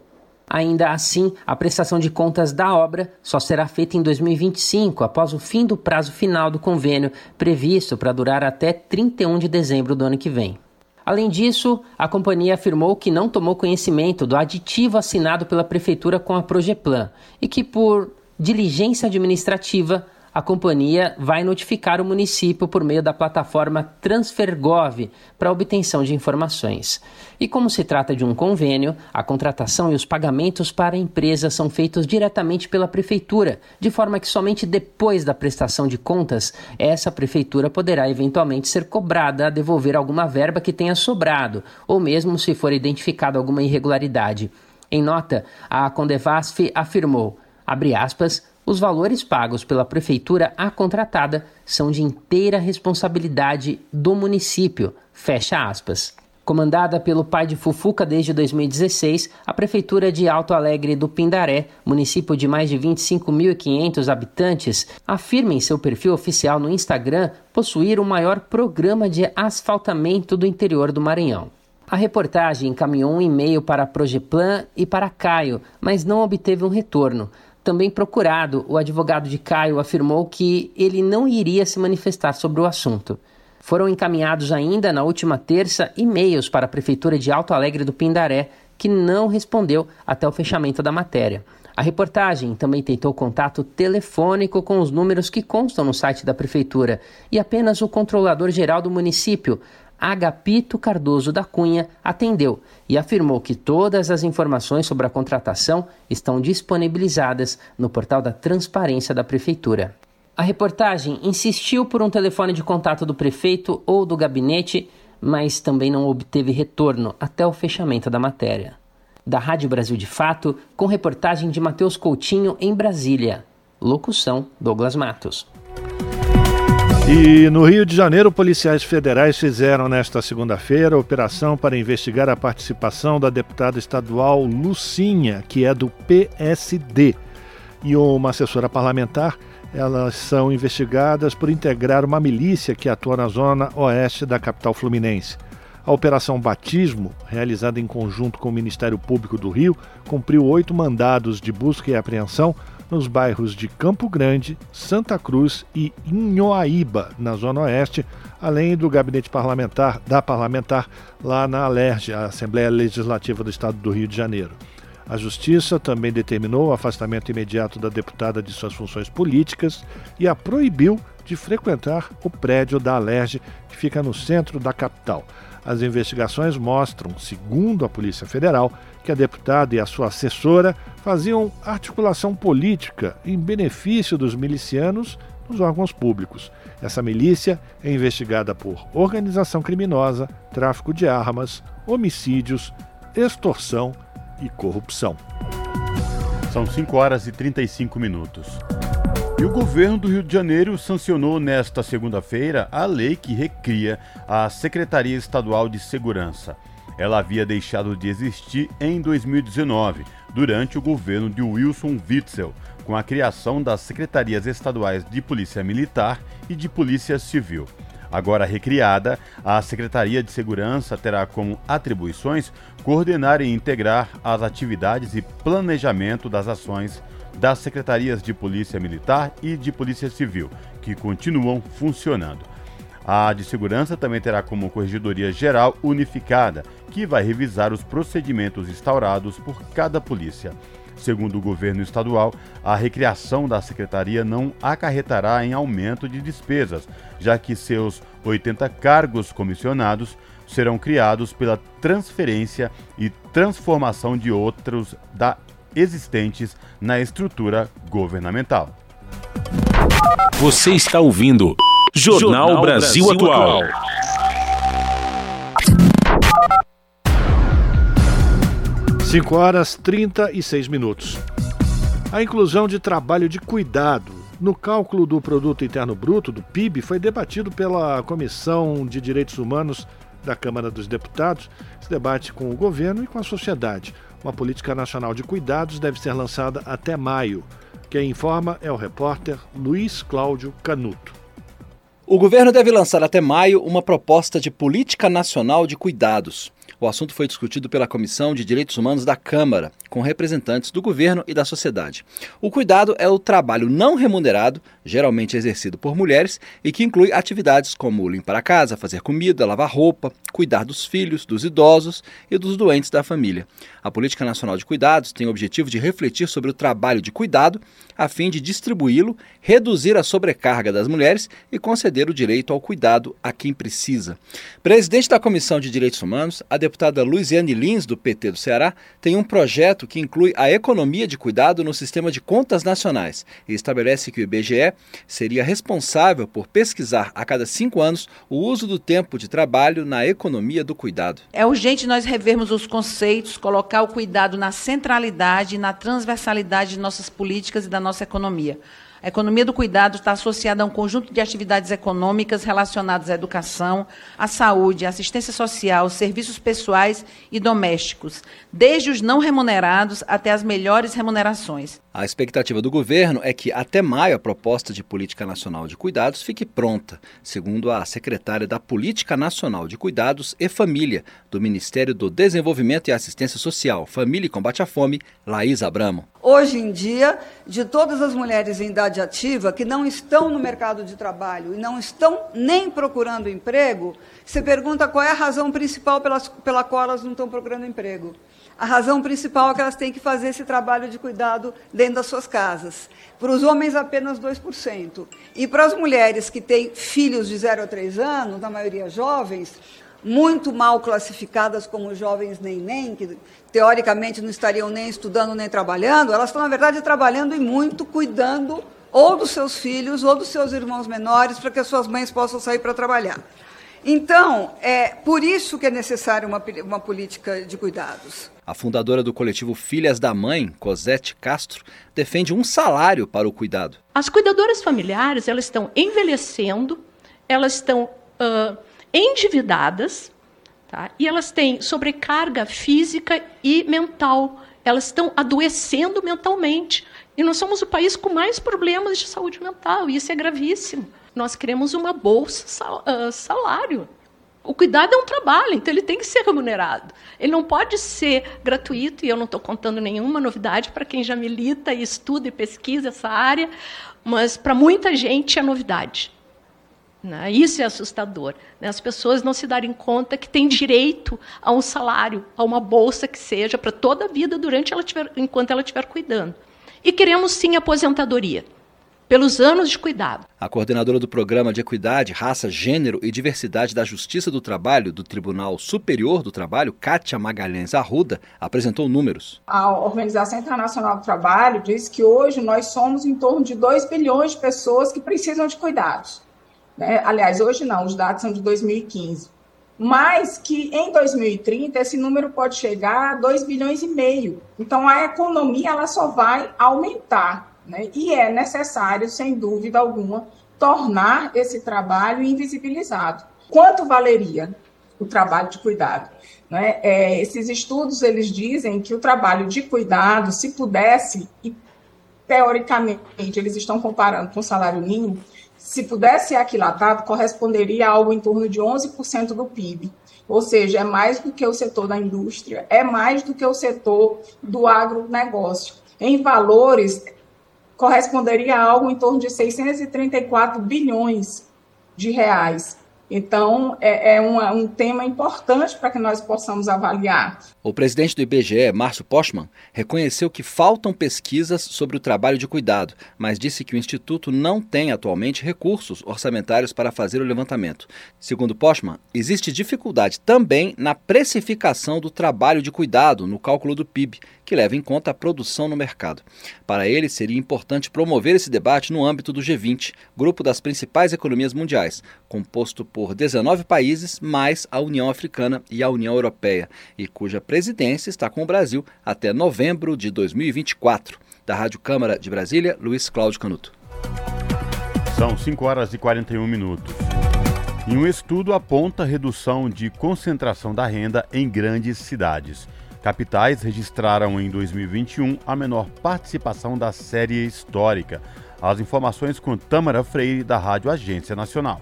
Ainda assim, a prestação de contas da obra só será feita em 2025, após o fim do prazo final do convênio, previsto para durar até 31 de dezembro do ano que vem. Além disso, a companhia afirmou que não tomou conhecimento do aditivo assinado pela prefeitura com a Progeplan e que, por diligência administrativa, a companhia vai notificar o município por meio da plataforma Transfergov para obtenção de informações. E como se trata de um convênio, a contratação e os pagamentos para a empresa são feitos diretamente pela prefeitura, de forma que somente depois da prestação de contas, essa prefeitura poderá eventualmente ser cobrada a devolver alguma verba que tenha sobrado, ou mesmo se for identificada alguma irregularidade. Em nota, a Condevasf afirmou, abre aspas, os valores pagos pela prefeitura à contratada são de inteira responsabilidade do município. Fecha aspas. Comandada pelo pai de Fufuca desde 2016, a Prefeitura de Alto Alegre do Pindaré, município de mais de 25.500 habitantes, afirma em seu perfil oficial no Instagram possuir o maior programa de asfaltamento do interior do Maranhão. A reportagem encaminhou um e-mail para a Progeplan e para Caio, mas não obteve um retorno. Também procurado, o advogado de Caio afirmou que ele não iria se manifestar sobre o assunto. Foram encaminhados ainda na última terça e-mails para a Prefeitura de Alto Alegre do Pindaré, que não respondeu até o fechamento da matéria. A reportagem também tentou contato telefônico com os números que constam no site da Prefeitura e apenas o controlador geral do município, Agapito Cardoso da Cunha atendeu e afirmou que todas as informações sobre a contratação estão disponibilizadas no portal da Transparência da Prefeitura. A reportagem insistiu por um telefone de contato do prefeito ou do gabinete, mas também não obteve retorno até o fechamento da matéria. Da Rádio Brasil de Fato, com reportagem de Matheus Coutinho em Brasília. Locução: Douglas Matos. E no Rio de Janeiro, policiais federais fizeram nesta segunda-feira operação para investigar a participação da deputada estadual Lucinha, que é do PSD, e uma assessora parlamentar Elas são investigadas por integrar uma milícia que atua na zona oeste da capital fluminense. A Operação Batismo, realizada em conjunto com o Ministério Público do Rio, cumpriu oito mandados de busca e apreensão nos bairros de Campo Grande, Santa Cruz e Inhoaíba, na Zona Oeste, além do gabinete parlamentar da parlamentar lá na Alerj, a Assembleia Legislativa do Estado do Rio de Janeiro. A Justiça também determinou o afastamento imediato da deputada de suas funções políticas e a proibiu de frequentar o prédio da Alerj, que fica no centro da capital. As investigações mostram, segundo a Polícia Federal, que a deputada e a sua assessora faziam articulação política em benefício dos milicianos nos órgãos públicos. Essa milícia é investigada por organização criminosa, tráfico de armas, homicídios, extorsão e corrupção. São 5 horas e 35 minutos. E o governo do Rio de Janeiro sancionou nesta segunda-feira a lei que recria a Secretaria Estadual de Segurança. Ela havia deixado de existir em 2019, durante o governo de Wilson Witzel, com a criação das Secretarias Estaduais de Polícia Militar e de Polícia Civil. Agora recriada, a Secretaria de Segurança terá como atribuições coordenar e integrar as atividades e planejamento das ações das secretarias de Polícia Militar e de Polícia Civil, que continuam funcionando. A de segurança também terá como corregedoria geral unificada, que vai revisar os procedimentos instaurados por cada polícia. Segundo o governo estadual, a recriação da secretaria não acarretará em aumento de despesas, já que seus 80 cargos comissionados serão criados pela transferência e transformação de outros da existentes na estrutura governamental. Você está ouvindo Jornal, Jornal Brasil, Brasil, Atual. Atual. Cinco horas trinta e seis minutos. A inclusão de trabalho de cuidado no cálculo do Produto Interno Bruto, do PIB, foi debatido pela Comissão de Direitos Humanos da Câmara dos Deputados. Esse debate com o governo e com a sociedade. Uma política nacional de cuidados deve ser lançada até maio. Quem informa é o repórter Luiz Cláudio Canuto. O governo deve lançar até maio uma proposta de política nacional de cuidados. O assunto foi discutido pela Comissão de Direitos Humanos da Câmara, com representantes do governo e da sociedade. O cuidado é o trabalho não remunerado, geralmente exercido por mulheres, e que inclui atividades como limpar a casa, fazer comida, lavar roupa, cuidar dos filhos, dos idosos e dos doentes da família. A Política Nacional de Cuidados tem o objetivo de refletir sobre o trabalho de cuidado, a fim de distribuí-lo, reduzir a sobrecarga das mulheres e conceder o direito ao cuidado a quem precisa. Presidente da Comissão de Direitos Humanos, a deputada Luiziane Lins, do PT do Ceará, tem um projeto que inclui a economia de cuidado no sistema de contas nacionais e estabelece que o IBGE seria responsável por pesquisar a cada cinco anos o uso do tempo de trabalho na economia do cuidado. É urgente nós revermos os conceitos, colocar o cuidado na centralidade e na transversalidade de nossas políticas e da nossa economia. A economia do cuidado está associada a um conjunto de atividades econômicas relacionadas à educação, à saúde, à assistência social, serviços pessoais e domésticos, desde os não remunerados até as melhores remunerações. A expectativa do governo é que até maio a proposta de política nacional de cuidados fique pronta, segundo a secretária da Política Nacional de Cuidados e Família do Ministério do Desenvolvimento e Assistência Social, Família e Combate à Fome, Laís Abramo. Hoje em dia, de todas as mulheres em idade ativa que não estão no mercado de trabalho e não estão nem procurando emprego, se pergunta qual é a razão principal pelas, pela qual elas não estão procurando emprego. A razão principal é que elas têm que fazer esse trabalho de cuidado dentro das suas casas. Para os homens, apenas 2%. E para as mulheres que têm filhos de 0 a 3 anos, na maioria jovens, muito mal classificadas como jovens nem-nem, que teoricamente não estariam nem estudando nem trabalhando, elas estão, na verdade, trabalhando e muito, cuidando ou dos seus filhos ou dos seus irmãos menores, para que as suas mães possam sair para trabalhar. Então, é por isso que é necessária uma, uma política de cuidados. A fundadora do coletivo Filhas da Mãe, Cosette Castro, defende um salário para o cuidado. As cuidadoras familiares elas estão envelhecendo, elas estão uh, endividadas, tá? e elas têm sobrecarga física e mental. Elas estão adoecendo mentalmente E nós somos o país com mais problemas de saúde mental, e isso é gravíssimo. Nós queremos uma bolsa ah, salário. O cuidado é um trabalho, então ele tem que ser remunerado. Ele não pode ser gratuito, e eu não estou contando nenhuma novidade para quem já milita e estuda e pesquisa essa área, mas para muita gente é novidade. Né? Isso é assustador. Né? As pessoas não se darem conta que têm direito a um salário, a uma bolsa que seja para toda a vida durante ela tiver, enquanto ela estiver cuidando. E queremos sim aposentadoria pelos anos de cuidado. A coordenadora do Programa de Equidade, Raça, Gênero e Diversidade da Justiça do Trabalho do Tribunal Superior do Trabalho, Kátia Magalhães Arruda, apresentou números. A Organização Internacional do Trabalho diz que hoje nós somos em torno de 2 bilhões de pessoas que precisam de cuidados. Né? Aliás, hoje não, os dados são de 2015. Mas que em 2030 esse número pode chegar a 2 bilhões e meio. Então a economia ela só vai aumentar. Né? E é necessário, sem dúvida alguma, tornar esse trabalho invisibilizado. Quanto valeria o trabalho de cuidado? Né? É, esses estudos eles dizem que o trabalho de cuidado, se pudesse, e teoricamente eles estão comparando com o salário mínimo, se pudesse ser aquilatado, corresponderia a algo em torno de 11% do PIB. Ou seja, é mais do que o setor da indústria, é mais do que o setor do agronegócio. Em valores, corresponderia a algo em torno de 634 bilhões de reais. Então, é, é uma, um tema importante para que nós possamos avaliar. O presidente do IBGE, Márcio Postman, reconheceu que faltam pesquisas sobre o trabalho de cuidado, mas disse que o Instituto não tem atualmente recursos orçamentários para fazer o levantamento. Segundo Postman, existe dificuldade também na precificação do trabalho de cuidado no cálculo do PIB, que leva em conta a produção no mercado. Para ele, seria importante promover esse debate no âmbito do G20, grupo das principais economias mundiais, composto por 19 países, mais a União Africana e a União Europeia, e cuja presidência está com o Brasil até novembro de 2024. Da Rádio Câmara de Brasília, Luiz Cláudio Canuto. São 5 horas e 41 minutos. E um estudo aponta redução de concentração da renda em grandes cidades. Capitais registraram em 2021 a menor participação da série histórica. As informações com Tâmara Freire, da Rádio Agência Nacional.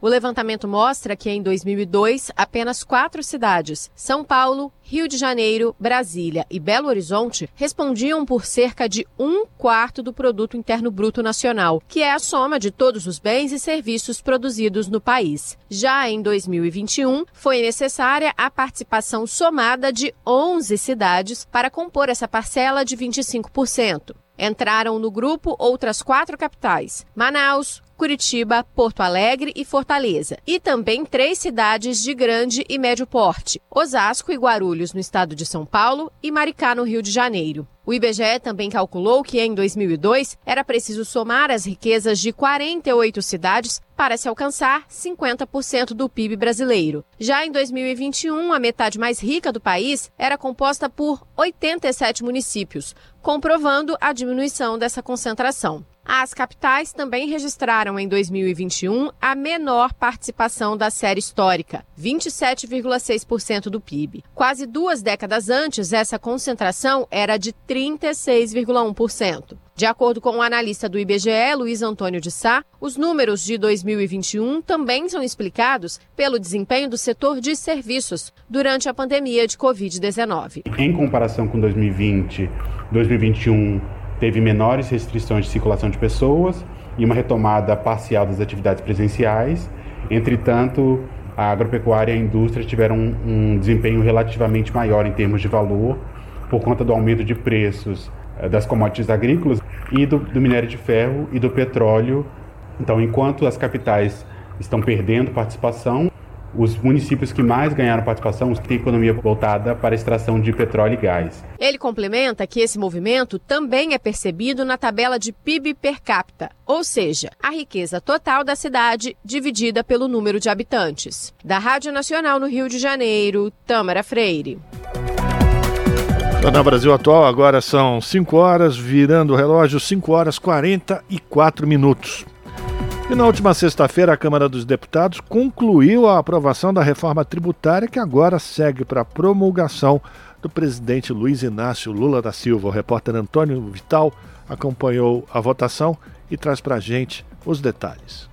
O levantamento mostra que em 2002, apenas quatro cidades, São Paulo, Rio de Janeiro, Brasília e Belo Horizonte, respondiam por cerca de um quarto do produto interno bruto nacional, que é a soma de todos os bens e serviços produzidos no país. Já em 2021, foi necessária a participação somada de 11 cidades para compor essa parcela de 25%. Entraram no grupo outras quatro capitais: Manaus, Curitiba, Porto Alegre e Fortaleza, e também três cidades de grande e médio porte: Osasco e Guarulhos, no estado de São Paulo, e Maricá, no Rio de Janeiro. O IBGE também calculou que em 2002 era preciso somar as riquezas de 48 cidades para se alcançar 50% do PIB brasileiro. Já em 2021, a metade mais rica do país era composta por 87 municípios, comprovando a diminuição dessa concentração. As capitais também registraram em 2021 a menor participação da série histórica, 27,6% do PIB. Quase duas décadas antes, essa concentração era de 36,1%. De acordo com o analista do IBGE, Luiz Antônio de Sá, os números de 2021 também são explicados pelo desempenho do setor de serviços durante a pandemia de Covid-19. Em comparação com 2020, 2021 teve menores restrições de circulação de pessoas e uma retomada parcial das atividades presenciais. Entretanto, a agropecuária e a indústria tiveram um, um desempenho relativamente maior em termos de valor por conta do aumento de preços eh, das commodities agrícolas e do, do minério de ferro e do petróleo. Então, enquanto as capitais estão perdendo participação, os municípios que mais ganharam participação têm economia voltada para a extração de petróleo e gás. Ele complementa que esse movimento também é percebido na tabela de PIB per capita, ou seja, a riqueza total da cidade dividida pelo número de habitantes. Da Rádio Nacional no Rio de Janeiro, Tâmara Freire. Na Brasil Atual, agora são 5 horas, virando o relógio, 5 horas 44 minutos. E na última sexta-feira, a Câmara dos Deputados concluiu a aprovação da reforma tributária que agora segue para promulgação do presidente Luiz Inácio Lula da Silva. O repórter Antônio Vital acompanhou a votação e traz para a gente os detalhes.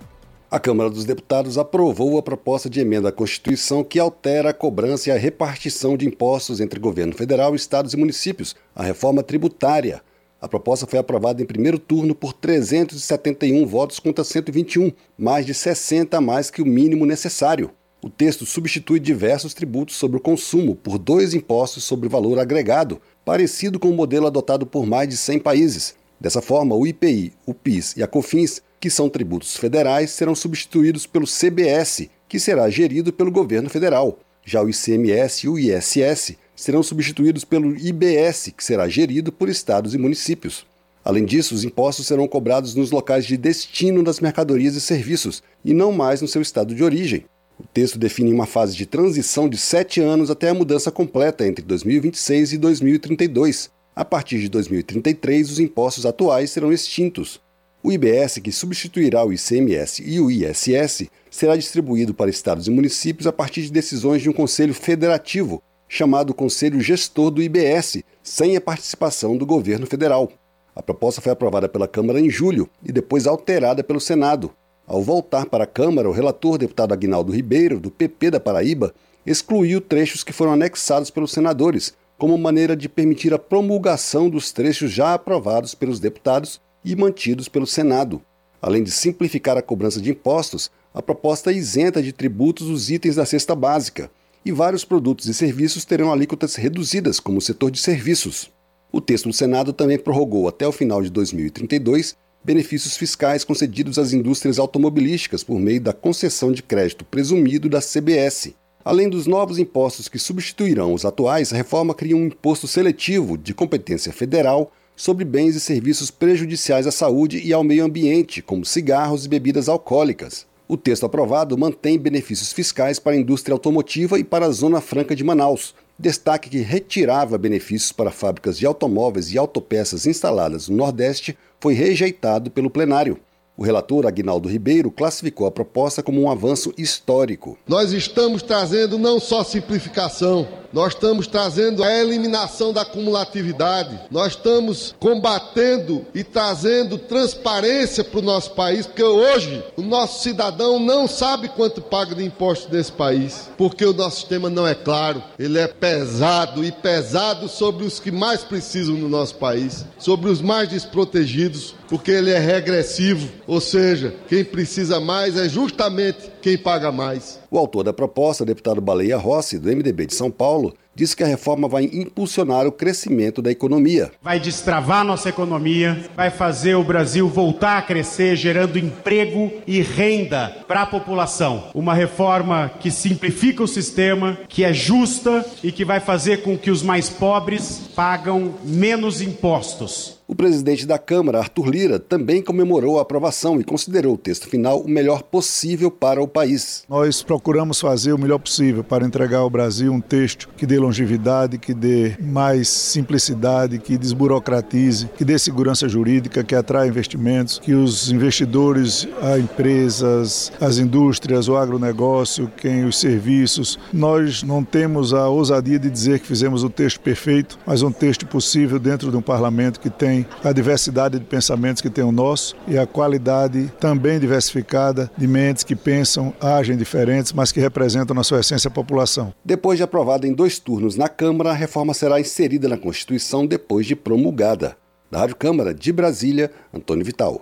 A Câmara dos Deputados aprovou a proposta de emenda à Constituição que altera a cobrança e a repartição de impostos entre governo federal, estados e municípios, a reforma tributária. A proposta foi aprovada em primeiro turno por 371 votos contra 121, mais de 60 a mais que o mínimo necessário. O texto substitui diversos tributos sobre o consumo por dois impostos sobre o valor agregado, parecido com o modelo adotado por mais de 100 países. Dessa forma, o IPI, o PIS e a COFINS, que são tributos federais, serão substituídos pelo CBS, que será gerido pelo governo federal. Já o ICMS e o ISS serão substituídos pelo IBS, que será gerido por estados e municípios. Além disso, os impostos serão cobrados nos locais de destino das mercadorias e serviços, e não mais no seu estado de origem. O texto define uma fase de transição de sete anos até a mudança completa entre 2026 e 2032. A partir de 2033, os impostos atuais serão extintos. O IBS, que substituirá o ICMS e o ISS, será distribuído para estados e municípios a partir de decisões de um conselho federativo, chamado Conselho Gestor do IBS, sem a participação do governo federal. A proposta foi aprovada pela Câmara em julho e depois alterada pelo Senado. Ao voltar para a Câmara, o relator deputado Aguinaldo Ribeiro, do PP da Paraíba, excluiu trechos que foram anexados pelos senadores, como maneira de permitir a promulgação dos trechos já aprovados pelos deputados e mantidos pelo Senado. Além de simplificar a cobrança de impostos, a proposta isenta de tributos os itens da cesta básica, e vários produtos e serviços terão alíquotas reduzidas, como o setor de serviços. O texto do Senado também prorrogou até o final de 2032 benefícios fiscais concedidos às indústrias automobilísticas por meio da concessão de crédito presumido da CBS. Além dos novos impostos que substituirão os atuais, a reforma cria um imposto seletivo de competência federal sobre bens e serviços prejudiciais à saúde e ao meio ambiente, como cigarros e bebidas alcoólicas. O texto aprovado mantém benefícios fiscais para a indústria automotiva e para a Zona Franca de Manaus. Destaque que retirava benefícios para fábricas de automóveis e autopeças instaladas no Nordeste foi rejeitado pelo plenário. O relator Aguinaldo Ribeiro classificou a proposta como um avanço histórico. Nós estamos trazendo não só simplificação, nós estamos trazendo a eliminação da cumulatividade, nós estamos combatendo e trazendo transparência para o nosso país, porque hoje o nosso cidadão não sabe quanto paga de imposto nesse país, porque o nosso sistema não é claro, ele é pesado e pesado sobre os que mais precisam no nosso país, sobre os mais desprotegidos, porque ele é regressivo, ou seja, quem precisa mais é justamente quem paga mais. O autor da proposta, deputado Baleia Rossi, do MDB de São Paulo, disse que a reforma vai impulsionar o crescimento da economia. Vai destravar nossa economia, vai fazer o Brasil voltar a crescer, gerando emprego e renda para a população. Uma reforma que simplifica o sistema, que é justa e que vai fazer com que os mais pobres pagam menos impostos. O presidente da Câmara, Arthur Lira, também comemorou a aprovação e considerou o texto final o melhor possível para o país. Nós procuramos fazer o melhor possível para entregar ao Brasil um texto que dê longevidade, que dê mais simplicidade, que desburocratize, que dê segurança jurídica, que atraia investimentos, que os investidores, as empresas, as indústrias, o agronegócio, quem os serviços, nós não temos a ousadia de dizer que fizemos o texto perfeito, mas um texto possível dentro de um parlamento que tem a diversidade de pensamentos que tem o nosso e a qualidade também diversificada de mentes que pensam, agem diferentes, mas que representam na sua essência a população. Depois de aprovada em dois turnos na Câmara, a reforma será inserida na Constituição depois de promulgada. Da Rádio Câmara de Brasília, Antônio Vital.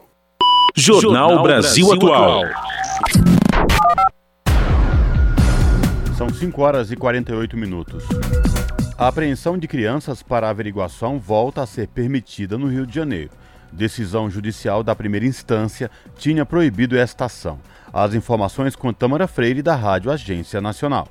Jornal Brasil Atual. São 5 horas e 48 minutos. A apreensão de crianças para averiguação volta a ser permitida no Rio de Janeiro. Decisão judicial da primeira instância tinha proibido esta ação. As informações com Tamara Freire, da Rádio Agência Nacional.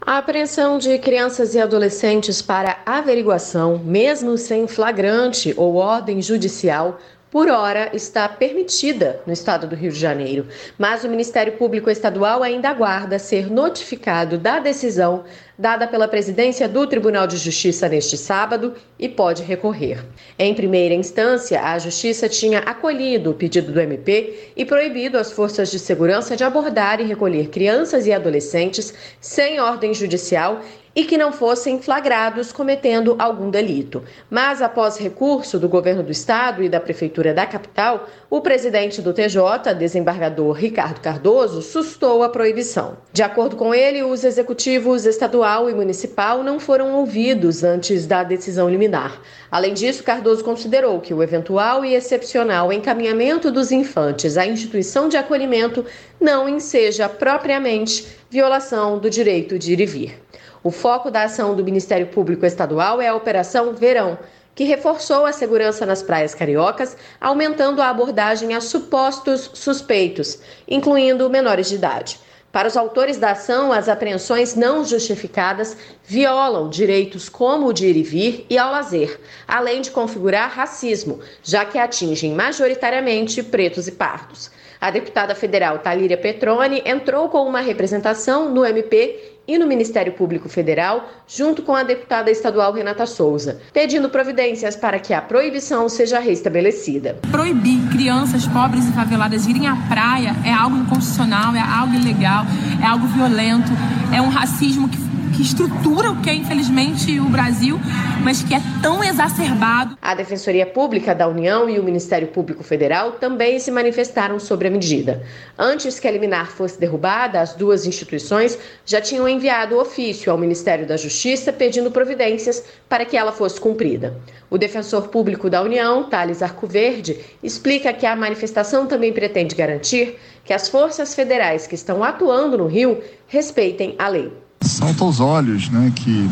A apreensão de crianças e adolescentes para averiguação, mesmo sem flagrante ou ordem judicial, por hora, está permitida no estado do Rio de Janeiro, mas o Ministério Público Estadual ainda aguarda ser notificado da decisão dada pela presidência do Tribunal de Justiça neste sábado e pode recorrer. Em primeira instância, a Justiça tinha acolhido o pedido do MP e proibido as forças de segurança de abordar e recolher crianças e adolescentes sem ordem judicial e que não fossem flagrados cometendo algum delito. Mas, após recurso do governo do estado e da prefeitura da capital, o presidente do TJ, desembargador Ricardo Cardoso, sustou a proibição. De acordo com ele, os executivos estadual e municipal não foram ouvidos antes da decisão liminar. Além disso, Cardoso considerou que o eventual e excepcional encaminhamento dos infantes à instituição de acolhimento não enseja propriamente violação do direito de ir e vir. O foco da ação do Ministério Público Estadual é a Operação Verão, que reforçou a segurança nas praias cariocas, aumentando a abordagem a supostos suspeitos, incluindo menores de idade. Para os autores da ação, as apreensões não justificadas violam direitos como o de ir e vir e ao lazer, além de configurar racismo, já que atingem majoritariamente pretos e pardos. A deputada federal Talíria Petroni entrou com uma representação no MP e no Ministério Público Federal, junto com a deputada estadual Renata Souza, pedindo providências para que a proibição seja restabelecida. Proibir crianças pobres e faveladas irem à praia é algo inconstitucional, é algo ilegal, é algo violento, é um racismo que que estrutura o que é, infelizmente, o Brasil, mas que é tão exacerbado. A Defensoria Pública da União e o Ministério Público Federal também se manifestaram sobre a medida. Antes que a liminar fosse derrubada, as duas instituições já tinham enviado ofício ao Ministério da Justiça pedindo providências para que ela fosse cumprida. O defensor público da União, Thales Arcoverde, explica que a manifestação também pretende garantir que as forças federais que estão atuando no Rio respeitem a lei salta aos olhos né, que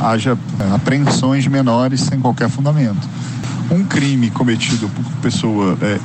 haja é, apreensões menores sem qualquer fundamento. Um crime cometido por pessoa é,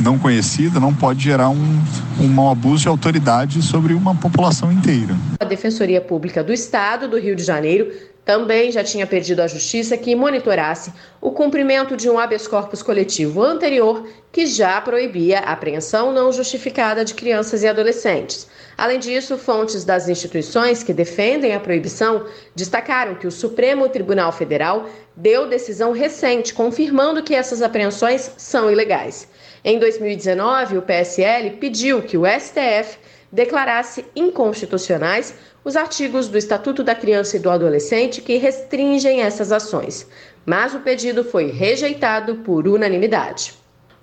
não conhecida não pode gerar um, um abuso de autoridade sobre uma população inteira. A Defensoria Pública do Estado do Rio de Janeiro também já tinha pedido à Justiça que monitorasse o cumprimento de um habeas corpus coletivo anterior que já proibia a apreensão não justificada de crianças e adolescentes. Além disso, fontes das instituições que defendem a proibição destacaram que o Supremo Tribunal Federal deu decisão recente confirmando que essas apreensões são ilegais. Em 2019, o PSL pediu que o STF declarasse inconstitucionais os artigos do Estatuto da Criança e do Adolescente que restringem essas ações, mas o pedido foi rejeitado por unanimidade.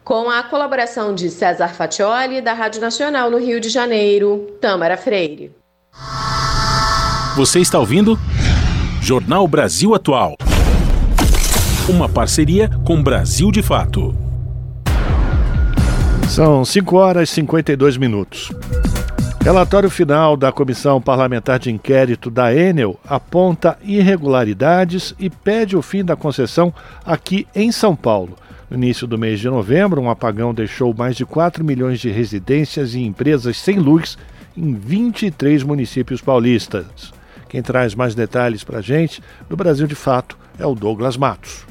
Com a colaboração de César Fatioli, da Rádio Nacional no Rio de Janeiro, Tâmara Freire. Você está ouvindo? Jornal Brasil Atual. Uma parceria com Brasil de Fato. São 5 horas e 52 minutos. Relatório final da Comissão Parlamentar de Inquérito da Enel aponta irregularidades e pede o fim da concessão aqui em São Paulo. No início do mês de novembro, um apagão deixou mais de 4 milhões de residências e empresas sem luz em 23 municípios paulistas. Quem traz mais detalhes para a gente, do Brasil de Fato, é o Douglas Matos.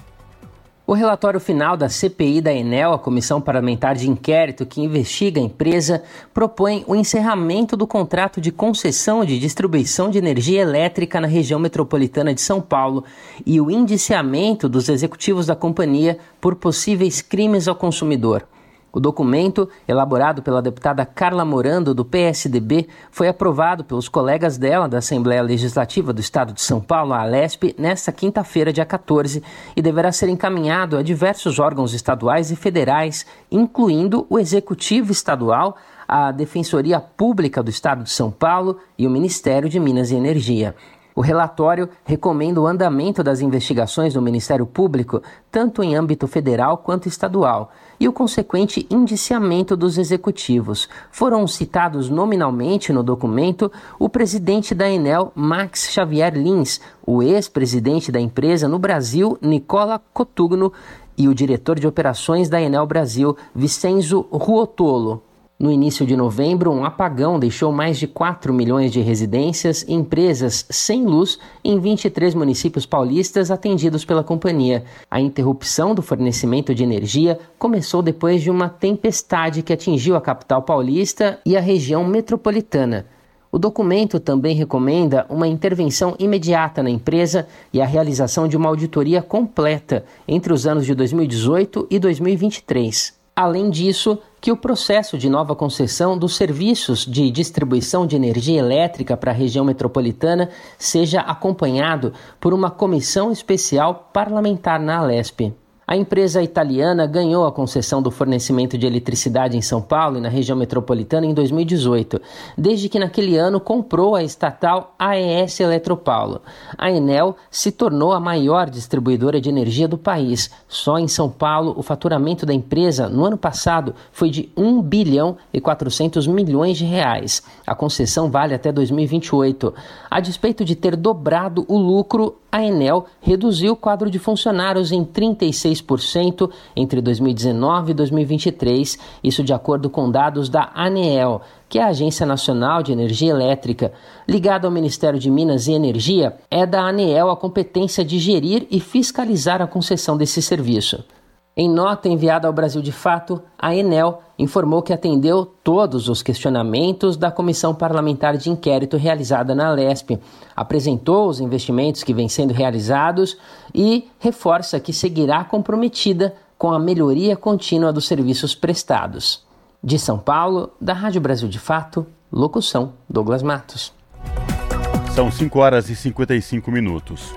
O relatório final da CPI da Enel, a Comissão Parlamentar de Inquérito que investiga a empresa, propõe o encerramento do contrato de concessão de distribuição de energia elétrica na região metropolitana de São Paulo e o indiciamento dos executivos da companhia por possíveis crimes ao consumidor. O documento, elaborado pela deputada Carla Morando, do PSDB, foi aprovado pelos colegas dela da Assembleia Legislativa do Estado de São Paulo, a Alesp, nesta quinta-feira, dia 14, e deverá ser encaminhado a diversos órgãos estaduais e federais, incluindo o Executivo Estadual, a Defensoria Pública do Estado de São Paulo e o Ministério de Minas e Energia. O relatório recomenda o andamento das investigações do Ministério Público, tanto em âmbito federal quanto estadual, e o consequente indiciamento dos executivos. Foram citados nominalmente no documento o presidente da Enel, Max Xavier Lins, o ex-presidente da empresa no Brasil, Nicola Cotugno, e o diretor de operações da Enel Brasil, Vicenzo Ruotolo. No início de novembro, um apagão deixou mais de 4 milhões de residências e empresas sem luz em 23 municípios paulistas atendidos pela companhia. A interrupção do fornecimento de energia começou depois de uma tempestade que atingiu a capital paulista e a região metropolitana. O documento também recomenda uma intervenção imediata na empresa e a realização de uma auditoria completa entre os anos de 2018 e 2023. Além disso, que o processo de nova concessão dos serviços de distribuição de energia elétrica para a região metropolitana seja acompanhado por uma comissão especial parlamentar na Alesp. A empresa italiana ganhou a concessão do fornecimento de eletricidade em São Paulo e na região metropolitana em 2018, desde que naquele ano comprou a estatal AES Eletropaulo. A Enel se tornou a maior distribuidora de energia do país. Só em São Paulo, o faturamento da empresa no ano passado foi de 1 bilhão e 400 milhões de reais. A concessão vale até 2028. A despeito de ter dobrado o lucro, a Enel reduziu o quadro de funcionários em 36% entre 2019 e 2023, isso de acordo com dados da ANEEL, que é a Agência Nacional de Energia Elétrica. Ligada ao Ministério de Minas e Energia, é da ANEEL a competência de gerir e fiscalizar a concessão desse serviço. Em nota enviada ao Brasil de Fato, a Enel informou que atendeu todos os questionamentos da comissão parlamentar de inquérito realizada na Lesp, apresentou os investimentos que vêm sendo realizados e reforça que seguirá comprometida com a melhoria contínua dos serviços prestados. De São Paulo, da Rádio Brasil de Fato, locução Douglas Matos. São 5 horas e 55 minutos.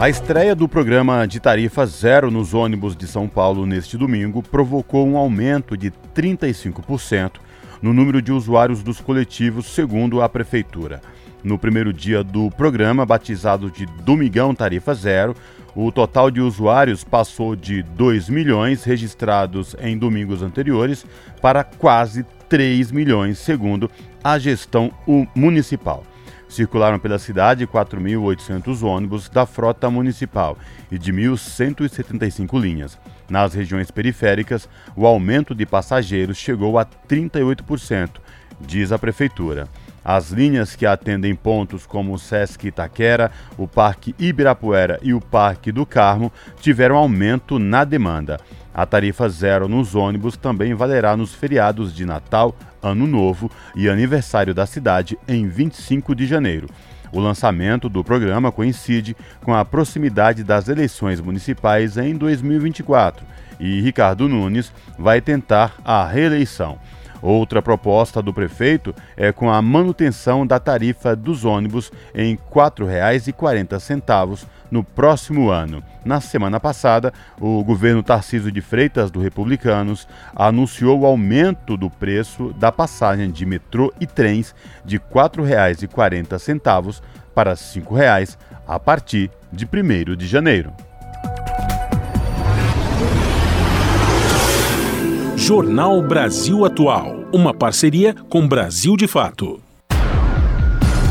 A estreia do programa de tarifa zero nos ônibus de São Paulo neste domingo provocou um aumento de 35% no número de usuários dos coletivos, segundo a Prefeitura. No primeiro dia do programa, batizado de Domingão Tarifa Zero, o total de usuários passou de 2 milhões registrados em domingos anteriores para quase 3 milhões, segundo a gestão municipal. Circularam pela cidade 4.800 ônibus da frota municipal e de 1.175 linhas. Nas regiões periféricas, o aumento de passageiros chegou a 38%, diz a Prefeitura. As linhas que atendem pontos como o Sesc Itaquera, o Parque Ibirapuera e o Parque do Carmo tiveram aumento na demanda. A tarifa zero nos ônibus também valerá nos feriados de Natal, Ano Novo e aniversário da cidade em 25 de janeiro. O lançamento do programa coincide com a proximidade das eleições municipais em 2024 e Ricardo Nunes vai tentar a reeleição. Outra proposta do prefeito é com a manutenção da tarifa dos ônibus em R$ 4,40 no próximo ano. Na semana passada, o governo Tarcísio de Freitas, do Republicanos, anunciou o aumento do preço da passagem de metrô e trens de R$ 4,40 para R$ 5,00 a partir de 1 de janeiro. Jornal Brasil Atual, uma parceria com Brasil de Fato.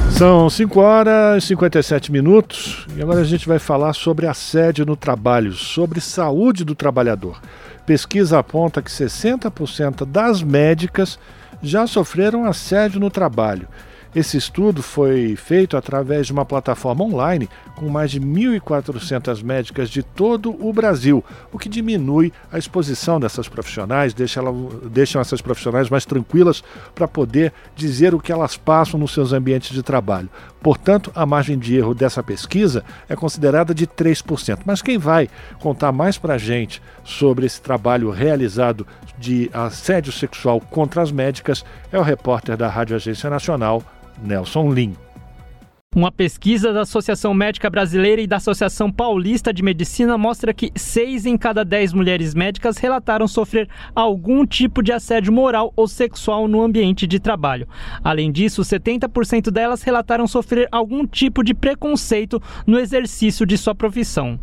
São 5 horas e 57 minutos e agora a gente vai falar sobre assédio no trabalho, sobre saúde do trabalhador. Pesquisa aponta que 60% das médicas já sofreram assédio no trabalho esse estudo foi feito através de uma plataforma online com mais de 1.400 médicas de todo o Brasil, o que diminui a exposição dessas profissionais, deixa ela, deixam essas profissionais mais tranquilas para poder dizer o que elas passam nos seus ambientes de trabalho. Portanto, a margem de erro dessa pesquisa é considerada de 3%. Mas quem vai contar mais para a gente sobre esse trabalho realizado de assédio sexual contra as médicas é o repórter da Rádio Agência Nacional, Nelson Lim. Uma pesquisa da Associação Médica Brasileira e da Associação Paulista de Medicina mostra que seis em cada dez mulheres médicas relataram sofrer algum tipo de assédio moral ou sexual no ambiente de trabalho. Além disso, 70% delas relataram sofrer algum tipo de preconceito no exercício de sua profissão.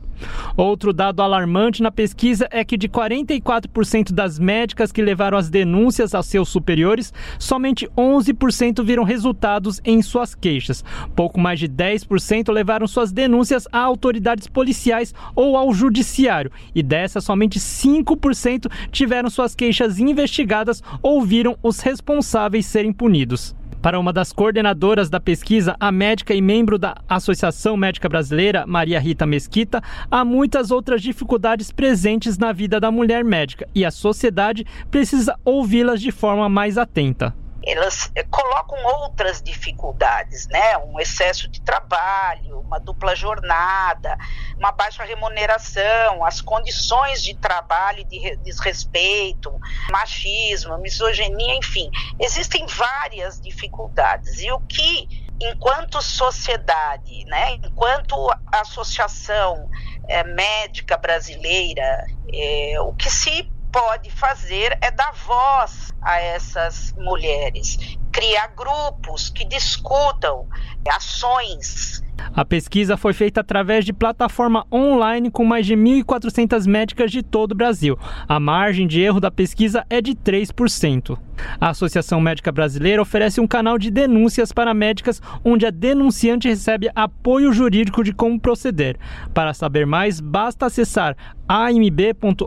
Outro dado alarmante na pesquisa é que de 44% das médicas que levaram as denúncias aos seus superiores, somente 11% viram resultados em suas queixas. Pouco mais de 10% levaram suas denúncias a autoridades policiais ou ao judiciário, e dessas, somente 5% tiveram suas queixas investigadas ou viram os responsáveis serem punidos. Para uma das coordenadoras da pesquisa, a médica e membro da Associação Médica Brasileira, Maria Rita Mesquita, há muitas outras dificuldades presentes na vida da mulher médica e a sociedade precisa ouvi-las de forma mais atenta elas eh, colocam outras dificuldades, né? Um excesso de trabalho, uma dupla jornada, uma baixa remuneração, as condições de trabalho de desrespeito, machismo, misoginia, enfim, existem várias dificuldades. E o que enquanto sociedade, né, enquanto associação é, médica brasileira, é, o que se pode fazer é dar voz a essas mulheres, criar grupos que discutam ações a pesquisa foi feita através de plataforma online com mais de 1.400 médicas de todo o Brasil. A margem de erro da pesquisa é de 3%. A Associação Médica Brasileira oferece um canal de denúncias para médicas onde a denunciante recebe apoio jurídico de como proceder. Para saber mais, basta acessar amb.org.br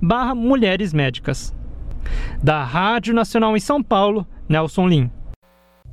barra Mulheres Médicas. Da Rádio Nacional em São Paulo, Nelson Lim.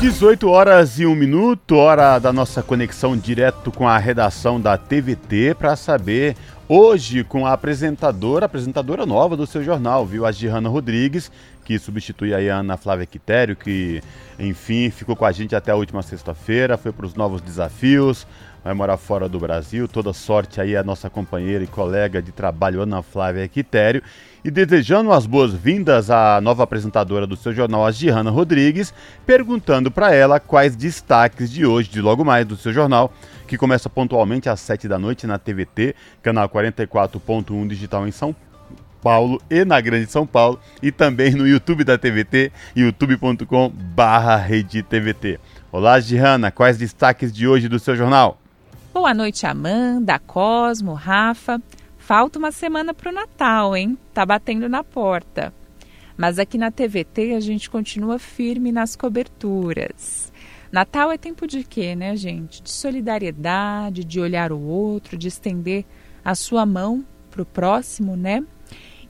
18 horas e 1 minuto, hora da nossa conexão direto com a redação da TVT para saber hoje com a apresentadora, apresentadora nova do seu jornal, viu? A Gihanna Rodrigues, que substitui a Ana Flávia Quitério, que enfim ficou com a gente até a última sexta-feira, foi para os novos desafios, vai morar fora do Brasil. Toda sorte aí a nossa companheira e colega de trabalho, Ana Flávia Quitério e desejando as boas-vindas à nova apresentadora do seu jornal, a Gihanna Rodrigues, perguntando para ela quais destaques de hoje, de logo mais, do seu jornal, que começa pontualmente às 7 da noite na TVT, canal 44.1 digital em São Paulo e na Grande São Paulo, e também no YouTube da TVT, youtube.com barra Olá, Gihanna, quais destaques de hoje do seu jornal? Boa noite, Amanda, Cosmo, Rafa. Falta uma semana para o Natal, hein? Tá batendo na porta. Mas aqui na TVT a gente continua firme nas coberturas. Natal é tempo de quê, né, gente? De solidariedade, de olhar o outro, de estender a sua mão para o próximo, né?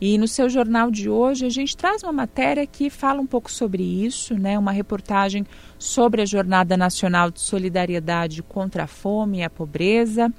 E no seu jornal de hoje a gente traz uma matéria que fala um pouco sobre isso, né? Uma reportagem sobre a Jornada Nacional de Solidariedade contra a Fome e a Pobreza.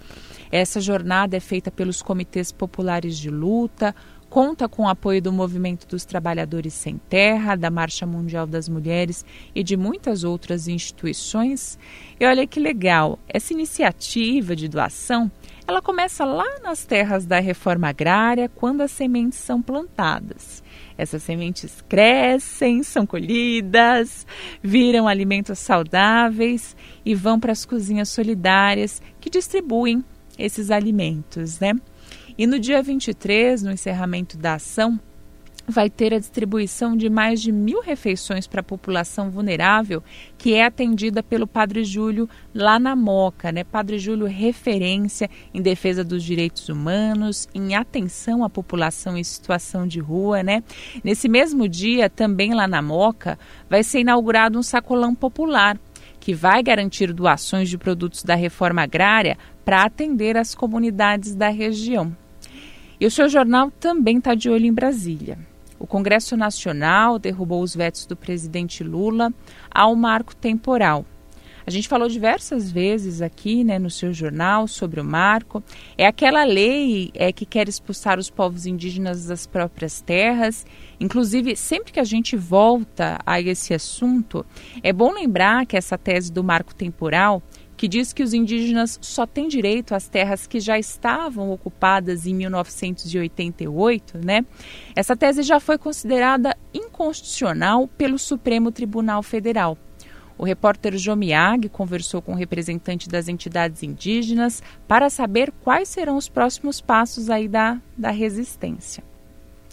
Essa jornada é feita pelos comitês populares de luta, conta com o apoio do Movimento dos Trabalhadores Sem Terra, da Marcha Mundial das Mulheres e de muitas outras instituições. E olha que legal, essa iniciativa de doação, ela começa lá nas terras da reforma agrária, quando as sementes são plantadas. Essas sementes crescem, são colhidas, viram alimentos saudáveis e vão para as cozinhas solidárias que distribuem esses alimentos, né? E no dia 23, no encerramento da ação, vai ter a distribuição de mais de mil refeições para a população vulnerável, que é atendida pelo Padre Júlio lá na Moca, né? Padre Júlio referência em defesa dos direitos humanos, em atenção à população em situação de rua, né? Nesse mesmo dia, também lá na Moca, vai ser inaugurado um sacolão popular que vai garantir doações de produtos da reforma agrária para atender as comunidades da região. E o seu jornal também está de olho em Brasília. O Congresso Nacional derrubou os vetos do presidente Lula ao marco temporal. A gente falou diversas vezes aqui, né, no seu jornal sobre o marco. É aquela lei é que quer expulsar os povos indígenas das próprias terras. Inclusive, sempre que a gente volta a esse assunto, é bom lembrar que essa tese do marco temporal que diz que os indígenas só têm direito às terras que já estavam ocupadas em 1988, né? Essa tese já foi considerada inconstitucional pelo Supremo Tribunal Federal. O repórter Jomiag conversou com representante das entidades indígenas para saber quais serão os próximos passos aí da, da resistência.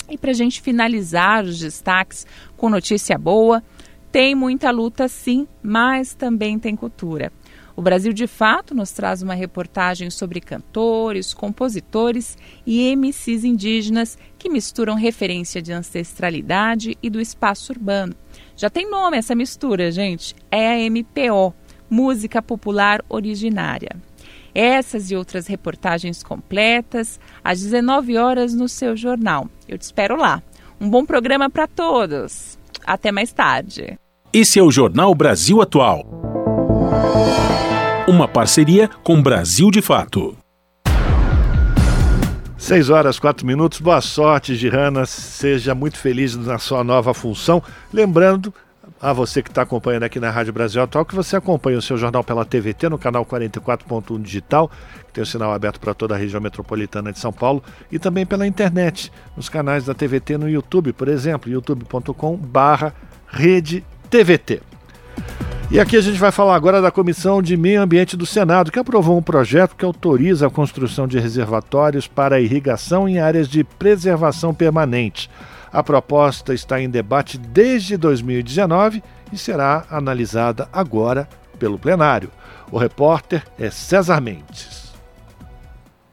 E para a gente finalizar os destaques com notícia boa, tem muita luta sim, mas também tem cultura. O Brasil de Fato nos traz uma reportagem sobre cantores, compositores e MCs indígenas que misturam referência de ancestralidade e do espaço urbano. Já tem nome essa mistura, gente. É a MPO, Música Popular Originária. Essas e outras reportagens completas às 19 horas no seu jornal. Eu te espero lá. Um bom programa para todos. Até mais tarde. Esse é o Jornal Brasil Atual. Uma parceria com Brasil de Fato. 6 horas, 4 minutos. Boa sorte, Girana. Seja muito feliz na sua nova função. Lembrando a você que está acompanhando aqui na Rádio Brasil Atual que você acompanha o seu jornal pela TVT no canal 44.1 digital, que tem o sinal aberto para toda a região metropolitana de São Paulo, e também pela internet, nos canais da TVT no YouTube, por exemplo, youtube.com/rede TVT. E aqui a gente vai falar agora da Comissão de Meio Ambiente do Senado, que aprovou um projeto que autoriza a construção de reservatórios para irrigação em áreas de preservação permanente. A proposta está em debate desde 2019 e será analisada agora pelo plenário. O repórter é César Mendes.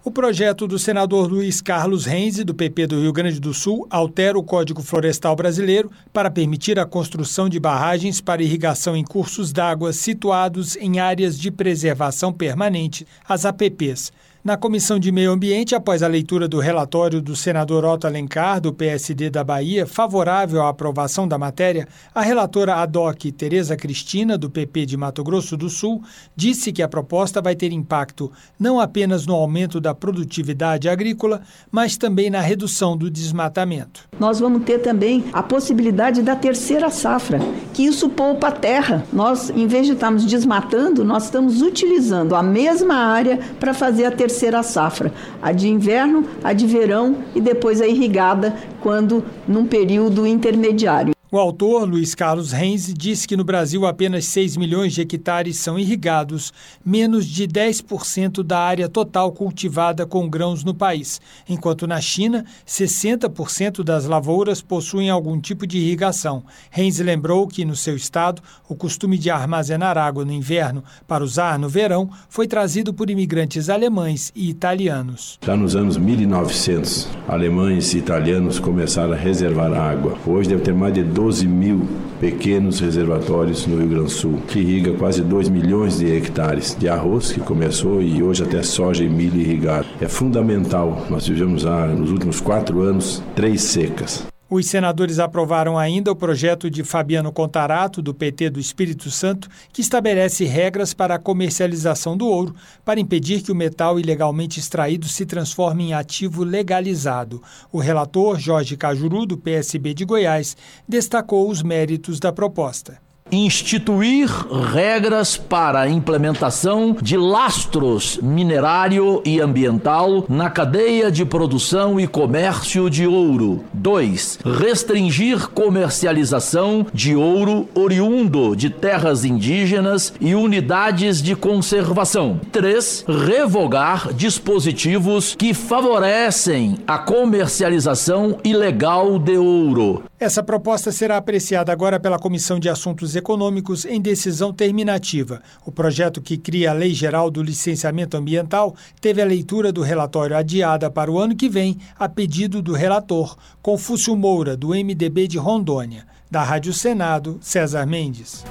O projeto do senador Luiz Carlos Renzi, do PP do Rio Grande do Sul, altera o Código Florestal Brasileiro para permitir a construção de barragens para irrigação em cursos d'água situados em áreas de preservação permanente, as APPs. Na Comissão de Meio Ambiente, após a leitura do relatório do senador Otto Alencar, do PSD da Bahia, favorável à aprovação da matéria, a relatora ADOC Tereza Cristina, do PP de Mato Grosso do Sul, disse que a proposta vai ter impacto não apenas no aumento da produtividade agrícola, mas também na redução do desmatamento. Nós vamos ter também a possibilidade da terceira safra, que isso poupa a terra. Nós, em vez de estarmos desmatando, nós estamos utilizando a mesma área para fazer a terceira terceira safra, a de inverno, a de verão e depois a irrigada quando num período intermediário. O autor, Luiz Carlos Renzi, disse que no Brasil apenas 6 milhões de hectares são irrigados, menos de 10% da área total cultivada com grãos no país, enquanto na China, 60% das lavouras possuem algum tipo de irrigação. Renzi lembrou que, no seu estado, o costume de armazenar água no inverno para usar no verão foi trazido por imigrantes alemães e italianos. Já nos anos 1900, alemães e italianos começaram a reservar água. Hoje deve ter mais de 12 12 mil pequenos reservatórios no Rio Grande do Sul, que irriga quase 2 milhões de hectares de arroz, que começou, e hoje até soja e milho irrigado. É fundamental. Nós vivemos há, nos últimos quatro anos, três secas. Os senadores aprovaram ainda o projeto de Fabiano Contarato, do PT do Espírito Santo, que estabelece regras para a comercialização do ouro, para impedir que o metal ilegalmente extraído se transforme em ativo legalizado. O relator, Jorge Cajuru, do PSB de Goiás, destacou os méritos da proposta. Instituir regras para a implementação de lastros minerário e ambiental na cadeia de produção e comércio de ouro. 2. Restringir comercialização de ouro oriundo de terras indígenas e unidades de conservação. 3. Revogar dispositivos que favorecem a comercialização ilegal de ouro. Essa proposta será apreciada agora pela Comissão de Assuntos Econômicos em decisão terminativa. O projeto que cria a Lei Geral do Licenciamento Ambiental teve a leitura do relatório adiada para o ano que vem, a pedido do relator, Confúcio Moura, do MDB de Rondônia. Da Rádio Senado, César Mendes.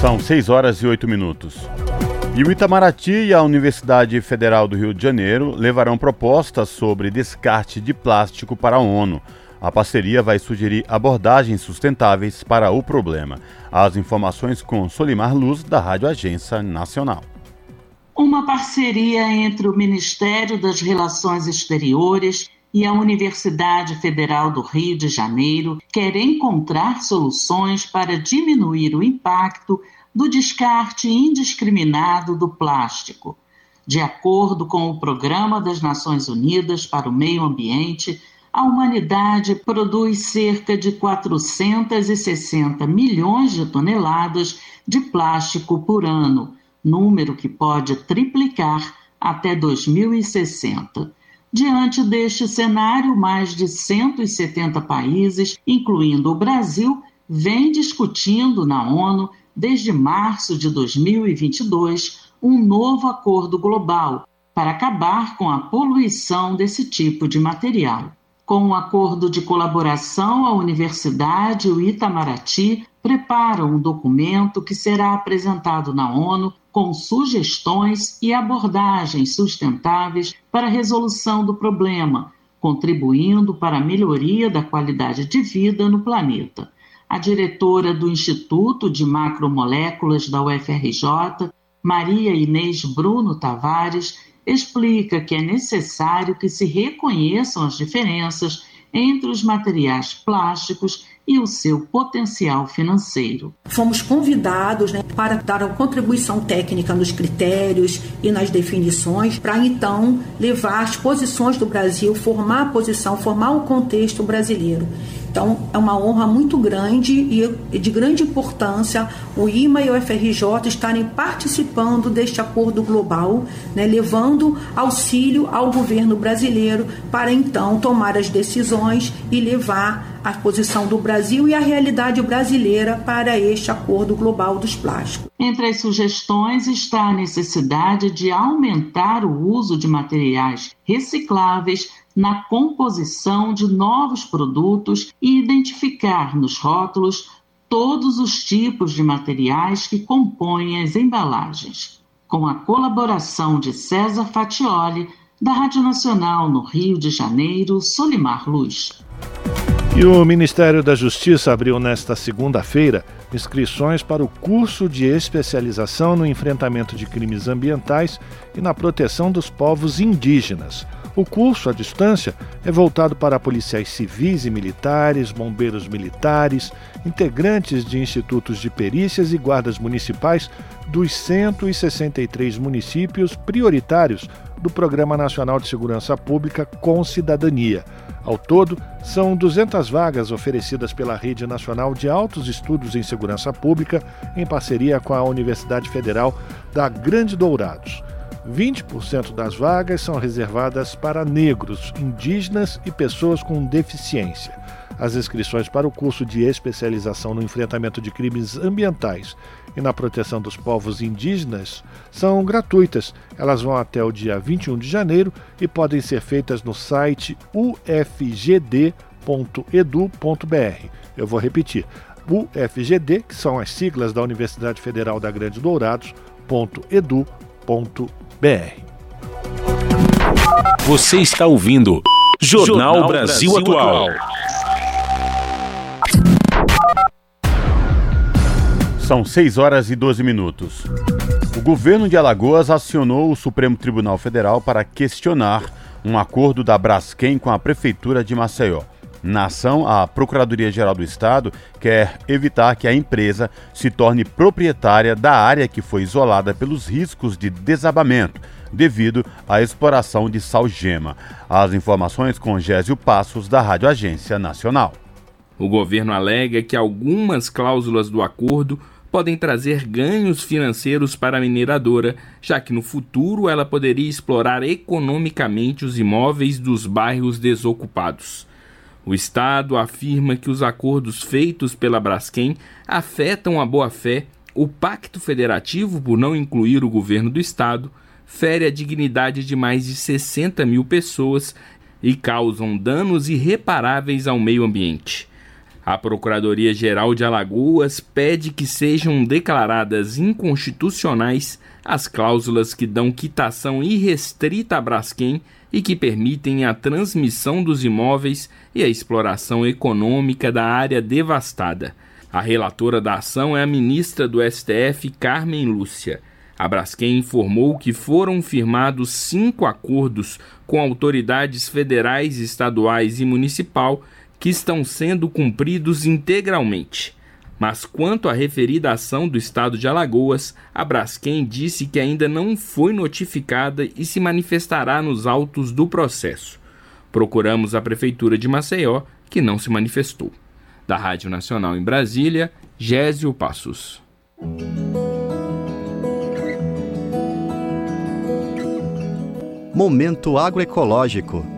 São 6 horas e 8 minutos. E o Itamaraty e a Universidade Federal do Rio de Janeiro levarão propostas sobre descarte de plástico para a ONU. A parceria vai sugerir abordagens sustentáveis para o problema. As informações com Solimar Luz, da Rádio Agência Nacional. Uma parceria entre o Ministério das Relações Exteriores e a Universidade Federal do Rio de Janeiro quer encontrar soluções para diminuir o impacto do descarte indiscriminado do plástico. De acordo com o Programa das Nações Unidas para o Meio Ambiente, a humanidade produz cerca de 460 milhões de toneladas de plástico por ano, número que pode triplicar até 2060. Diante deste cenário, mais de 170 países, incluindo o Brasil, vêm discutindo na ONU, desde março de 2022, um novo acordo global para acabar com a poluição desse tipo de material. Com um acordo de colaboração, a Universidade e o Itamaraty preparam um documento que será apresentado na ONU com sugestões e abordagens sustentáveis para a resolução do problema, contribuindo para a melhoria da qualidade de vida no planeta. A diretora do Instituto de Macromoléculas da UFRJ, Maria Inês Bruno Tavares, explica que é necessário que se reconheçam as diferenças entre os materiais plásticos e o seu potencial financeiro. Fomos convidados né, para dar uma contribuição técnica nos critérios e nas definições, para então levar as posições do Brasil, formar a posição, formar o contexto brasileiro. Então, é uma honra muito grande e de grande importância o IMA e o FRJ estarem participando deste acordo global, né, levando auxílio ao governo brasileiro para então tomar as decisões e levar a posição do Brasil e a realidade brasileira para este acordo global dos plásticos. Entre as sugestões está a necessidade de aumentar o uso de materiais recicláveis na composição de novos produtos e identificar nos rótulos todos os tipos de materiais que compõem as embalagens. Com a colaboração de César Fatioli, da Rádio Nacional no Rio de Janeiro, Solimar Luz. E o Ministério da Justiça abriu nesta segunda-feira inscrições para o curso de especialização no enfrentamento de crimes ambientais e na proteção dos povos indígenas. O curso, à distância, é voltado para policiais civis e militares, bombeiros militares, integrantes de institutos de perícias e guardas municipais dos 163 municípios prioritários do Programa Nacional de Segurança Pública com Cidadania. Ao todo, são 200 vagas oferecidas pela Rede Nacional de Altos Estudos em Segurança Pública, em parceria com a Universidade Federal da Grande Dourados. 20% das vagas são reservadas para negros, indígenas e pessoas com deficiência. As inscrições para o curso de especialização no enfrentamento de crimes ambientais e na proteção dos povos indígenas são gratuitas. Elas vão até o dia 21 de janeiro e podem ser feitas no site ufgd.edu.br. Eu vou repetir: UFGD, que são as siglas da Universidade Federal da Grande Dourados.edu.br. Você está ouvindo Jornal, Jornal Brasil, Brasil, Atual. São 6 horas e 12 minutos. O governo de Alagoas acionou o Supremo Tribunal Federal para questionar um acordo da Braskem com a Prefeitura de Maceió. Na ação, a Procuradoria-Geral do Estado quer evitar que a empresa se torne proprietária da área que foi isolada pelos riscos de desabamento devido à exploração de salgema. As informações com Gésio Passos, da Rádio Agência Nacional. O governo alega que algumas cláusulas do acordo podem trazer ganhos financeiros para a mineradora, já que no futuro ela poderia explorar economicamente os imóveis dos bairros desocupados. O Estado afirma que os acordos feitos pela Braskem afetam a boa-fé, o Pacto Federativo, por não incluir o governo do Estado, fere a dignidade de mais de 60 mil pessoas e causam danos irreparáveis ao meio ambiente. A Procuradoria-Geral de Alagoas pede que sejam declaradas inconstitucionais as cláusulas que dão quitação irrestrita à Braskem e que permitem a transmissão dos imóveis e a exploração econômica da área devastada. A relatora da ação é a ministra do STF, Carmen Lúcia. A Braskem informou que foram firmados cinco acordos com autoridades federais, estaduais e municipal que estão sendo cumpridos integralmente. Mas quanto à referida ação do estado de Alagoas, a Braskem disse que ainda não foi notificada e se manifestará nos autos do processo. Procuramos a prefeitura de Maceió, que não se manifestou. Da Rádio Nacional em Brasília, Gésio Passos. Momento agroecológico.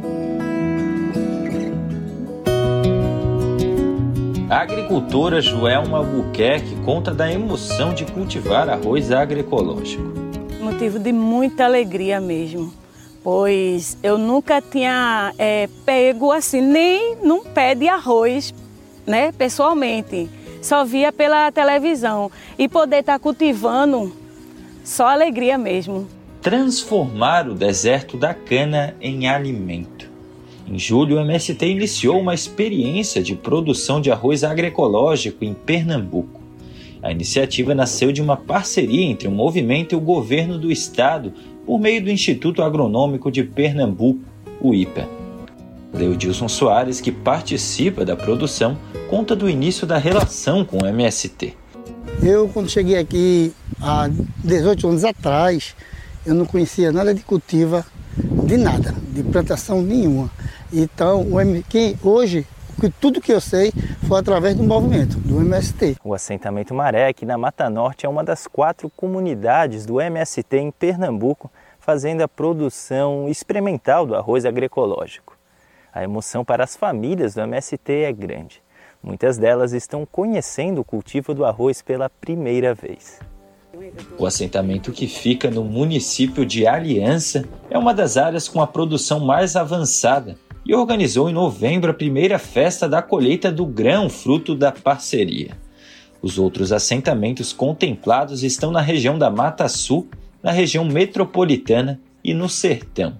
A agricultora Joelma Albuquerque conta da emoção de cultivar arroz agroecológico. Motivo de muita alegria mesmo, pois eu nunca tinha é, pego assim nem num pé de arroz, né, pessoalmente. Só via pela televisão e poder estar tá cultivando, só alegria mesmo. Transformar o deserto da cana em alimento. Em julho, o MST iniciou uma experiência de produção de arroz agroecológico em Pernambuco. A iniciativa nasceu de uma parceria entre o movimento e o governo do estado por meio do Instituto Agronômico de Pernambuco, o IPA. Leodilson Soares, que participa da produção, conta do início da relação com o MST. Eu, quando cheguei aqui há 18 anos atrás, eu não conhecia nada de cultiva, de nada, de plantação nenhuma. Então, o MQ hoje, tudo que eu sei foi através do movimento, do MST. O assentamento aqui na Mata Norte, é uma das quatro comunidades do MST em Pernambuco, fazendo a produção experimental do arroz agroecológico. A emoção para as famílias do MST é grande. Muitas delas estão conhecendo o cultivo do arroz pela primeira vez. O assentamento que fica no município de Aliança é uma das áreas com a produção mais avançada e organizou em novembro a primeira festa da colheita do grão, fruto da parceria. Os outros assentamentos contemplados estão na região da Mata Sul, na região metropolitana e no Sertão.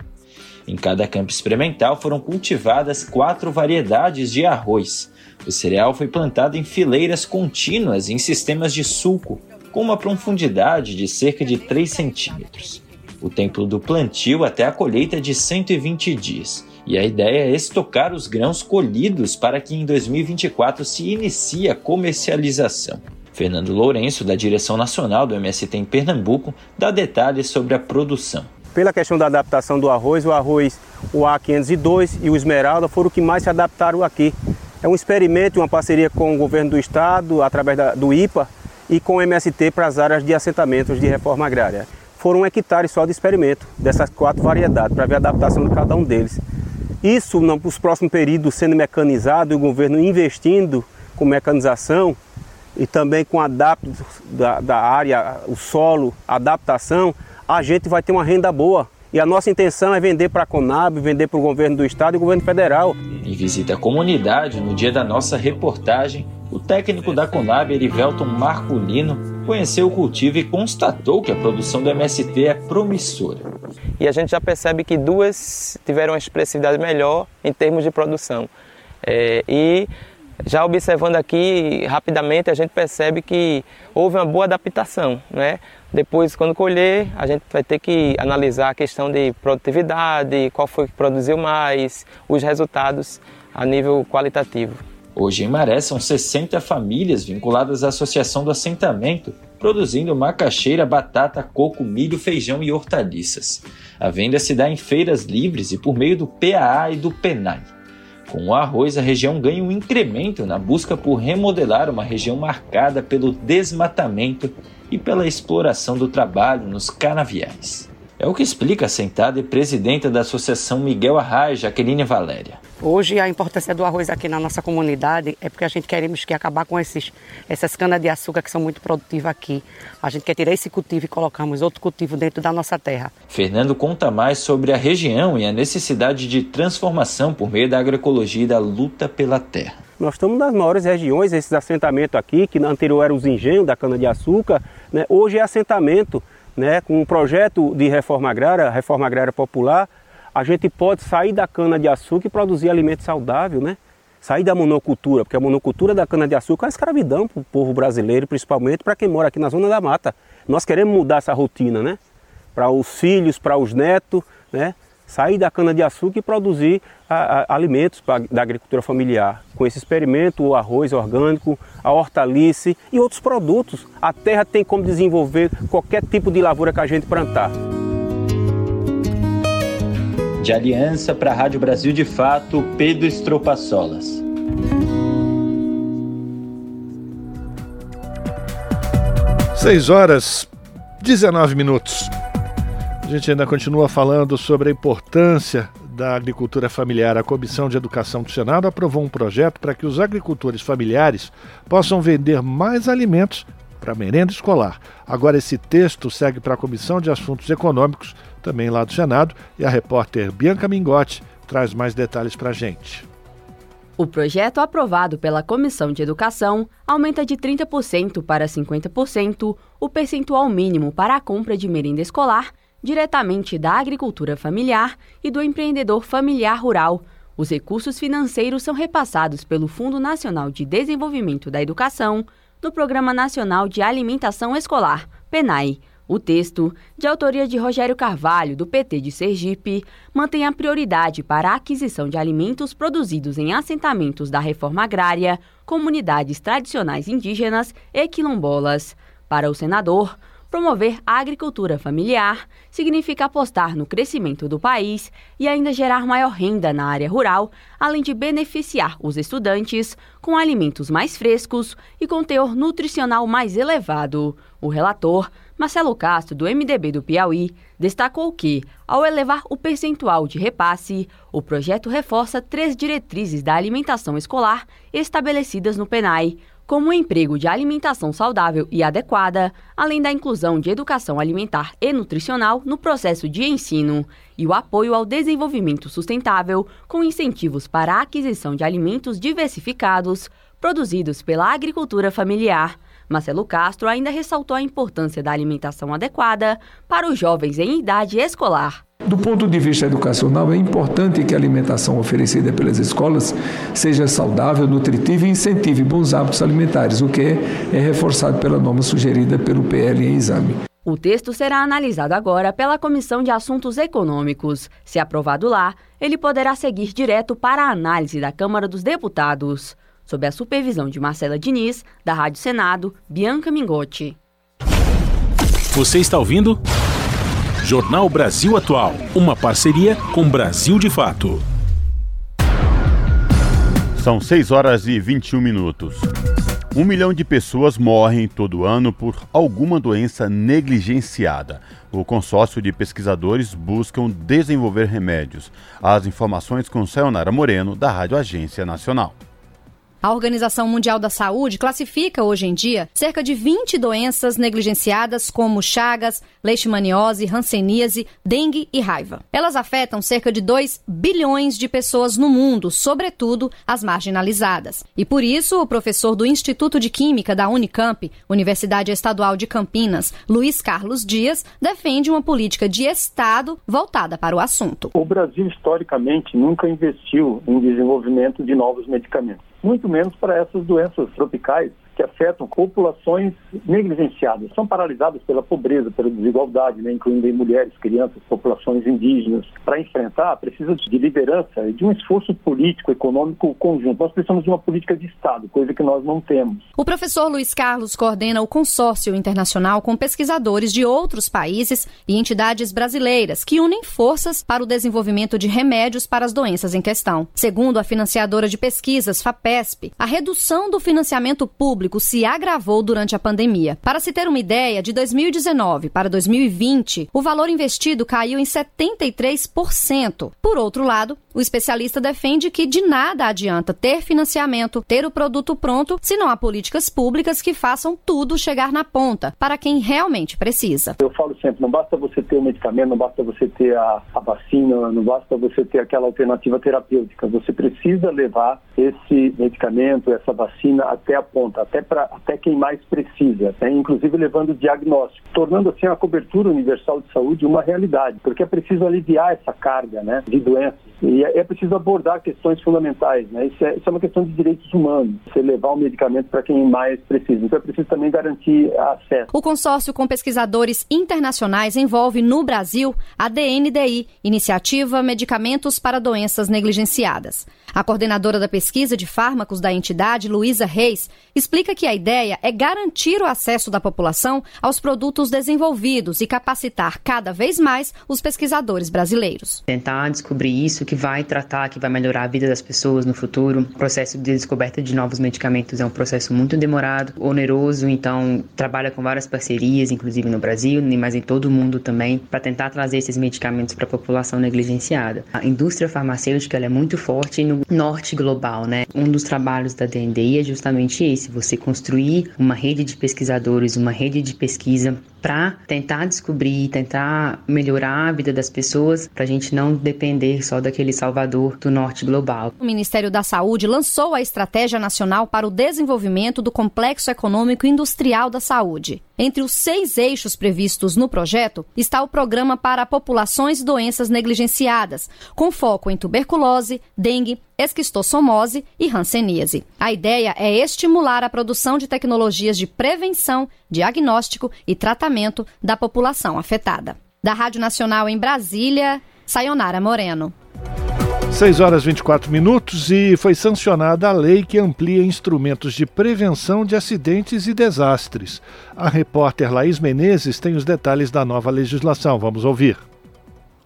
Em cada campo experimental foram cultivadas quatro variedades de arroz. O cereal foi plantado em fileiras contínuas em sistemas de sulco, com uma profundidade de cerca de 3 centímetros. O tempo do plantio até a colheita de 120 dias e a ideia é estocar os grãos colhidos para que em 2024 se inicie a comercialização. Fernando Lourenço, da direção nacional do MST em Pernambuco, dá detalhes sobre a produção. Pela questão da adaptação do arroz, o arroz, o A502 e o Esmeralda foram os que mais se adaptaram aqui. É um experimento, uma parceria com o governo do estado, através da, do IPA, e com o MST para as áreas de assentamentos de reforma agrária. Foram um hectare só de experimento dessas quatro variedades, para ver a adaptação de cada um deles. Isso, nos próximos períodos, sendo mecanizado e o governo investindo com mecanização e também com adapto da, da área, o solo, adaptação, a gente vai ter uma renda boa. E a nossa intenção é vender para a Conab, vender para o governo do estado e o governo federal. Em visita à comunidade, no dia da nossa reportagem, o técnico da Conab, Erivelton Marculino, conheceu o cultivo e constatou que a produção do MST é promissora. E a gente já percebe que duas tiveram uma expressividade melhor em termos de produção. É, e já observando aqui rapidamente, a gente percebe que houve uma boa adaptação. Né? Depois, quando colher, a gente vai ter que analisar a questão de produtividade, qual foi que produziu mais, os resultados a nível qualitativo. Hoje em Maré são 60 famílias vinculadas à Associação do Assentamento, produzindo macaxeira, batata, coco, milho, feijão e hortaliças. A venda se dá em feiras livres e por meio do PAA e do PENAI. Com o arroz, a região ganha um incremento na busca por remodelar uma região marcada pelo desmatamento e pela exploração do trabalho nos canaviais. É o que explica a sentada e presidenta da Associação Miguel Arraes, Jaqueline Valéria. Hoje a importância do arroz aqui na nossa comunidade é porque a gente queremos que acabar com esses, essas canas de açúcar que são muito produtivas aqui. A gente quer tirar esse cultivo e colocarmos outro cultivo dentro da nossa terra. Fernando conta mais sobre a região e a necessidade de transformação por meio da agroecologia e da luta pela terra. Nós estamos nas maiores regiões, esses assentamentos aqui, que anterior eram os engenhos da cana-de-açúcar, né? hoje é assentamento né, com um projeto de reforma agrária, reforma agrária popular, a gente pode sair da cana-de-açúcar e produzir alimento saudável, né? Sair da monocultura, porque a monocultura da cana-de-açúcar é escravidão para o povo brasileiro, principalmente para quem mora aqui na zona da mata. Nós queremos mudar essa rotina, né? Para os filhos, para os netos, né? Sair da cana-de-açúcar e produzir a, a, alimentos pra, da agricultura familiar. Com esse experimento, o arroz orgânico, a hortaliça e outros produtos. A terra tem como desenvolver qualquer tipo de lavoura que a gente plantar. De aliança para a Rádio Brasil de Fato, Pedro Estropaçolas. Seis horas, 19 minutos. A gente ainda continua falando sobre a importância da agricultura familiar. A Comissão de Educação do Senado aprovou um projeto para que os agricultores familiares possam vender mais alimentos para merenda escolar. Agora, esse texto segue para a Comissão de Assuntos Econômicos, também lá do Senado, e a repórter Bianca Mingotti traz mais detalhes para a gente. O projeto aprovado pela Comissão de Educação aumenta de 30% para 50% o percentual mínimo para a compra de merenda escolar diretamente da agricultura familiar e do empreendedor familiar rural. Os recursos financeiros são repassados pelo Fundo Nacional de Desenvolvimento da Educação no Programa Nacional de Alimentação Escolar, PENAI. O texto, de autoria de Rogério Carvalho, do PT de Sergipe, mantém a prioridade para a aquisição de alimentos produzidos em assentamentos da reforma agrária, comunidades tradicionais indígenas e quilombolas. Para o senador, Promover a agricultura familiar significa apostar no crescimento do país e ainda gerar maior renda na área rural, além de beneficiar os estudantes com alimentos mais frescos e com teor nutricional mais elevado. O relator, Marcelo Castro, do MDB do Piauí, destacou que, ao elevar o percentual de repasse, o projeto reforça três diretrizes da alimentação escolar estabelecidas no PENAI como o emprego de alimentação saudável e adequada, além da inclusão de educação alimentar e nutricional no processo de ensino, e o apoio ao desenvolvimento sustentável, com incentivos para a aquisição de alimentos diversificados produzidos pela agricultura familiar. Marcelo Castro ainda ressaltou a importância da alimentação adequada para os jovens em idade escolar. Do ponto de vista educacional, é importante que a alimentação oferecida pelas escolas seja saudável, nutritiva e incentive bons hábitos alimentares, o que é, reforçado pela norma sugerida pelo PL em exame. O texto será analisado agora pela Comissão de Assuntos Econômicos. Se aprovado lá, ele poderá seguir direto para a análise da Câmara dos Deputados. Sob a supervisão de Marcela Diniz, da Rádio Senado, Bianca Mingotti. Você está ouvindo? Jornal Brasil Atual, uma parceria com Brasil de Fato. São 6 horas e 21 minutos. Um milhão de pessoas morrem todo ano por alguma doença negligenciada. O consórcio de pesquisadores buscam desenvolver remédios. As informações com Sayonara Moreno, da Rádio Agência Nacional. A Organização Mundial da Saúde classifica hoje em dia cerca de 20 doenças negligenciadas como chagas, leishmaniose, hanseníase, dengue e raiva. Elas afetam cerca de 2 bilhões de pessoas no mundo, sobretudo as marginalizadas. E por isso, o professor do Instituto de Química da Unicamp, Universidade Estadual de Campinas, Luiz Carlos Dias, defende uma política de Estado voltada para o assunto. O Brasil, historicamente, nunca investiu em desenvolvimento de novos medicamentos muito menos para essas doenças tropicais que afetam populações negligenciadas, são paralisadas pela pobreza, pela desigualdade, né, incluindo mulheres, crianças, populações indígenas. Para enfrentar, precisa de liderança e de um esforço político, econômico conjunto. Nós precisamos de uma política de Estado, coisa que nós não temos. O professor Luiz Carlos coordena o consórcio internacional com pesquisadores de outros países e entidades brasileiras que unem forças para o desenvolvimento de remédios para as doenças em questão. Segundo a financiadora de pesquisas, FAPESP, a redução do financiamento público se agravou durante a pandemia. Para se ter uma ideia, de 2019 para 2020, o valor investido caiu em 73%. Por outro lado, o especialista defende que de nada adianta ter financiamento, ter o produto pronto, se não há políticas públicas que façam tudo chegar na ponta para quem realmente precisa. Eu falo sempre, não basta você ter o medicamento, não basta você ter a, a vacina, não basta você ter aquela alternativa terapêutica. Você precisa levar esse medicamento, essa vacina até a ponta, até, pra, até quem mais precisa, né? inclusive levando o diagnóstico, tornando assim a cobertura universal de saúde uma realidade, porque é preciso aliviar essa carga né, de doenças e é, é preciso abordar questões fundamentais. Né? Isso, é, isso é uma questão de direitos humanos, você levar o medicamento para quem mais precisa. Então é preciso também garantir acesso. O consórcio com pesquisadores internacionais envolve no Brasil a DNDI, Iniciativa Medicamentos para Doenças Negligenciadas. A coordenadora da pesquisa de fármacos da entidade, Luísa Reis, explica que a ideia é garantir o acesso da população aos produtos desenvolvidos e capacitar cada vez mais os pesquisadores brasileiros. Tentar descobrir isso que vai tratar, que vai melhorar a vida das pessoas no futuro. O processo de descoberta de novos medicamentos é um processo muito demorado, oneroso, então trabalha com várias parcerias, inclusive no Brasil, mas em todo o mundo também, para tentar trazer esses medicamentos para a população negligenciada. A indústria farmacêutica é muito forte no norte global, né? Um dos trabalhos da DNDI é justamente esse, você construir uma rede de pesquisadores, uma rede de pesquisa para tentar descobrir, tentar melhorar a vida das pessoas, para a gente não depender só daquele salvador do norte global. O Ministério da Saúde lançou a Estratégia Nacional para o Desenvolvimento do Complexo Econômico Industrial da Saúde. Entre os seis eixos previstos no projeto está o Programa para Populações e Doenças Negligenciadas, com foco em tuberculose, dengue, esquistossomose e hanseníase. A ideia é estimular a produção de tecnologias de prevenção, diagnóstico e tratamento da população afetada. Da Rádio Nacional em Brasília, Sayonara Moreno. 6 horas 24 minutos e foi sancionada a lei que amplia instrumentos de prevenção de acidentes e desastres. A repórter Laís Menezes tem os detalhes da nova legislação. Vamos ouvir.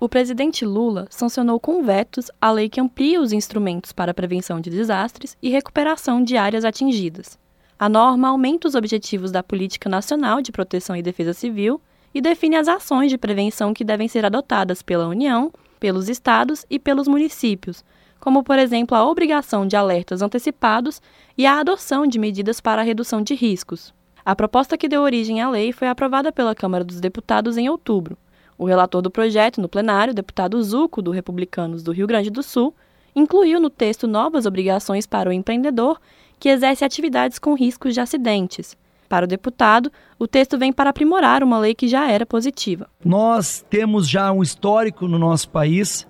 O presidente Lula sancionou com vetos a lei que amplia os instrumentos para prevenção de desastres e recuperação de áreas atingidas. A norma aumenta os objetivos da Política Nacional de Proteção e Defesa Civil e define as ações de prevenção que devem ser adotadas pela União pelos estados e pelos municípios, como, por exemplo, a obrigação de alertas antecipados e a adoção de medidas para a redução de riscos. A proposta que deu origem à lei foi aprovada pela Câmara dos Deputados em outubro. O relator do projeto no plenário, deputado Zuco, do Republicanos do Rio Grande do Sul, incluiu no texto novas obrigações para o empreendedor que exerce atividades com riscos de acidentes, para o deputado, o texto vem para aprimorar uma lei que já era positiva. Nós temos já um histórico no nosso país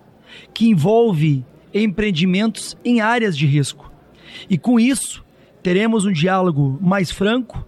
que envolve empreendimentos em áreas de risco. E com isso, teremos um diálogo mais franco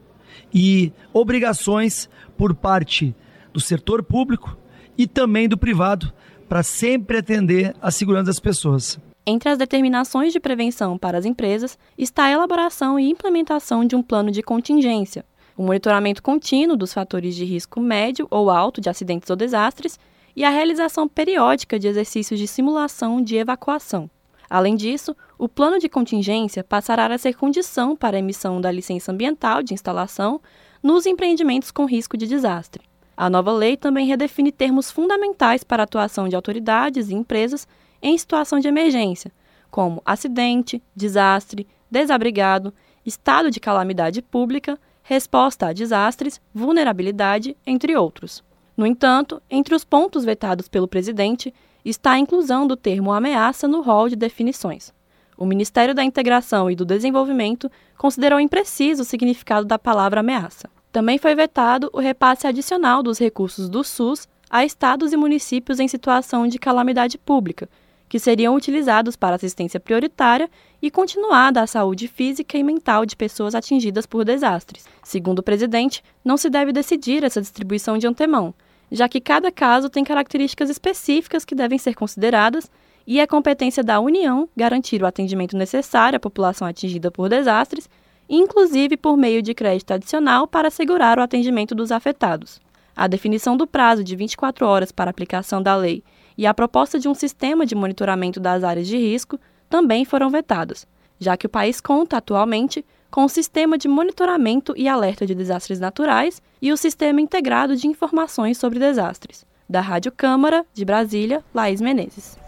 e obrigações por parte do setor público e também do privado para sempre atender a segurança das pessoas. Entre as determinações de prevenção para as empresas está a elaboração e implementação de um plano de contingência, o monitoramento contínuo dos fatores de risco médio ou alto de acidentes ou desastres e a realização periódica de exercícios de simulação de evacuação. Além disso, o plano de contingência passará a ser condição para a emissão da licença ambiental de instalação nos empreendimentos com risco de desastre. A nova lei também redefine termos fundamentais para a atuação de autoridades e empresas em situação de emergência, como acidente, desastre, desabrigado, estado de calamidade pública, resposta a desastres, vulnerabilidade, entre outros. No entanto, entre os pontos vetados pelo presidente está a inclusão do termo ameaça no rol de definições. O Ministério da Integração e do Desenvolvimento considerou impreciso o significado da palavra ameaça. Também foi vetado o repasse adicional dos recursos do SUS a estados e municípios em situação de calamidade pública, que seriam utilizados para assistência prioritária e continuada à saúde física e mental de pessoas atingidas por desastres. Segundo o presidente, não se deve decidir essa distribuição de antemão, já que cada caso tem características específicas que devem ser consideradas e é competência da União garantir o atendimento necessário à população atingida por desastres, inclusive por meio de crédito adicional para assegurar o atendimento dos afetados. A definição do prazo de 24 horas para aplicação da lei e a proposta de um sistema de monitoramento das áreas de risco também foram vetadas, já que o país conta atualmente com o Sistema de Monitoramento e Alerta de Desastres Naturais e o Sistema Integrado de Informações sobre Desastres. Da Rádio Câmara, de Brasília, Laís Menezes.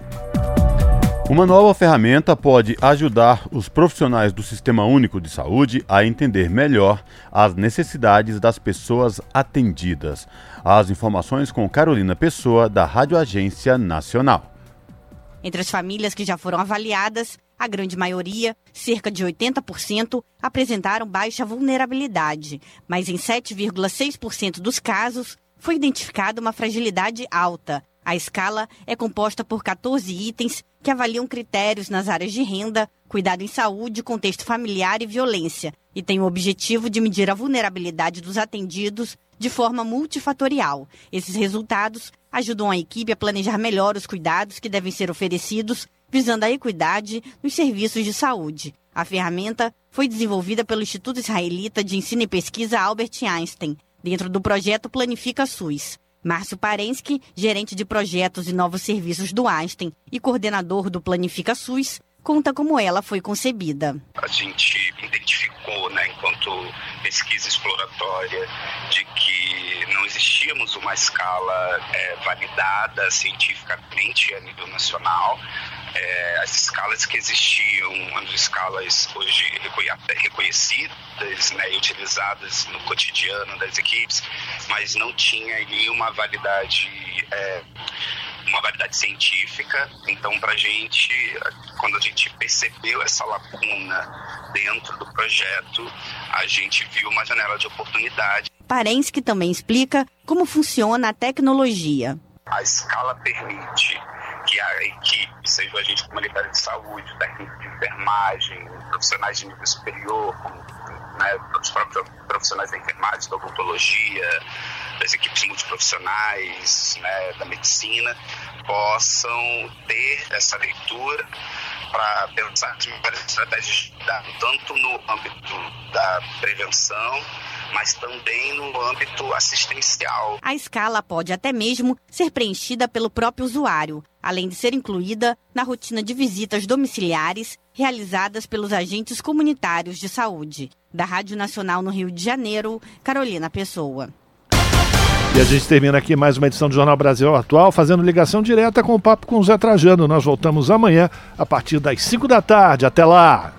Uma nova ferramenta pode ajudar os profissionais do Sistema Único de Saúde a entender melhor as necessidades das pessoas atendidas. As informações com Carolina Pessoa, da Rádio Agência Nacional. Entre as famílias que já foram avaliadas, a grande maioria, cerca de 80%, apresentaram baixa vulnerabilidade, mas em 7,6% dos casos foi identificada uma fragilidade alta. A escala é composta por 14 itens que avaliam critérios nas áreas de renda, cuidado em saúde, contexto familiar e violência, e tem o objetivo de medir a vulnerabilidade dos atendidos de forma multifatorial. Esses resultados ajudam a equipe a planejar melhor os cuidados que devem ser oferecidos, visando a equidade nos serviços de saúde. A ferramenta foi desenvolvida pelo Instituto Israelita de Ensino e Pesquisa Albert Einstein, dentro do projeto Planifica SUS. Márcio Parensky, gerente de projetos e novos serviços do Einstein e coordenador do Planifica SUS, conta como ela foi concebida. A gente identificou, né, enquanto pesquisa exploratória, de que não existíamos uma escala é, validada cientificamente a nível nacional. É, as escalas que existiam, as escalas hoje reconhecidas né, e utilizadas no cotidiano das equipes, mas não tinha ali uma validade é, uma validade científica. Então, para a gente, quando a gente percebeu essa lacuna dentro do projeto, a gente viu uma janela de oportunidade. Parensky também explica como funciona a tecnologia. A escala permite que a equipe, seja o agente comunitário de saúde, técnico de enfermagem, profissionais de nível superior, como né, os próprios profissionais da enfermagem, da odontologia, das equipes multiprofissionais, né, da medicina, possam ter essa leitura para pensar em várias estratégias tanto no âmbito da prevenção, mas também no âmbito assistencial. A escala pode até mesmo ser preenchida pelo próprio usuário, além de ser incluída na rotina de visitas domiciliares realizadas pelos agentes comunitários de saúde. Da Rádio Nacional no Rio de Janeiro, Carolina Pessoa. E a gente termina aqui mais uma edição do Jornal Brasil Atual, fazendo ligação direta com o papo com o Zé Trajano. Nós voltamos amanhã a partir das 5 da tarde. Até lá!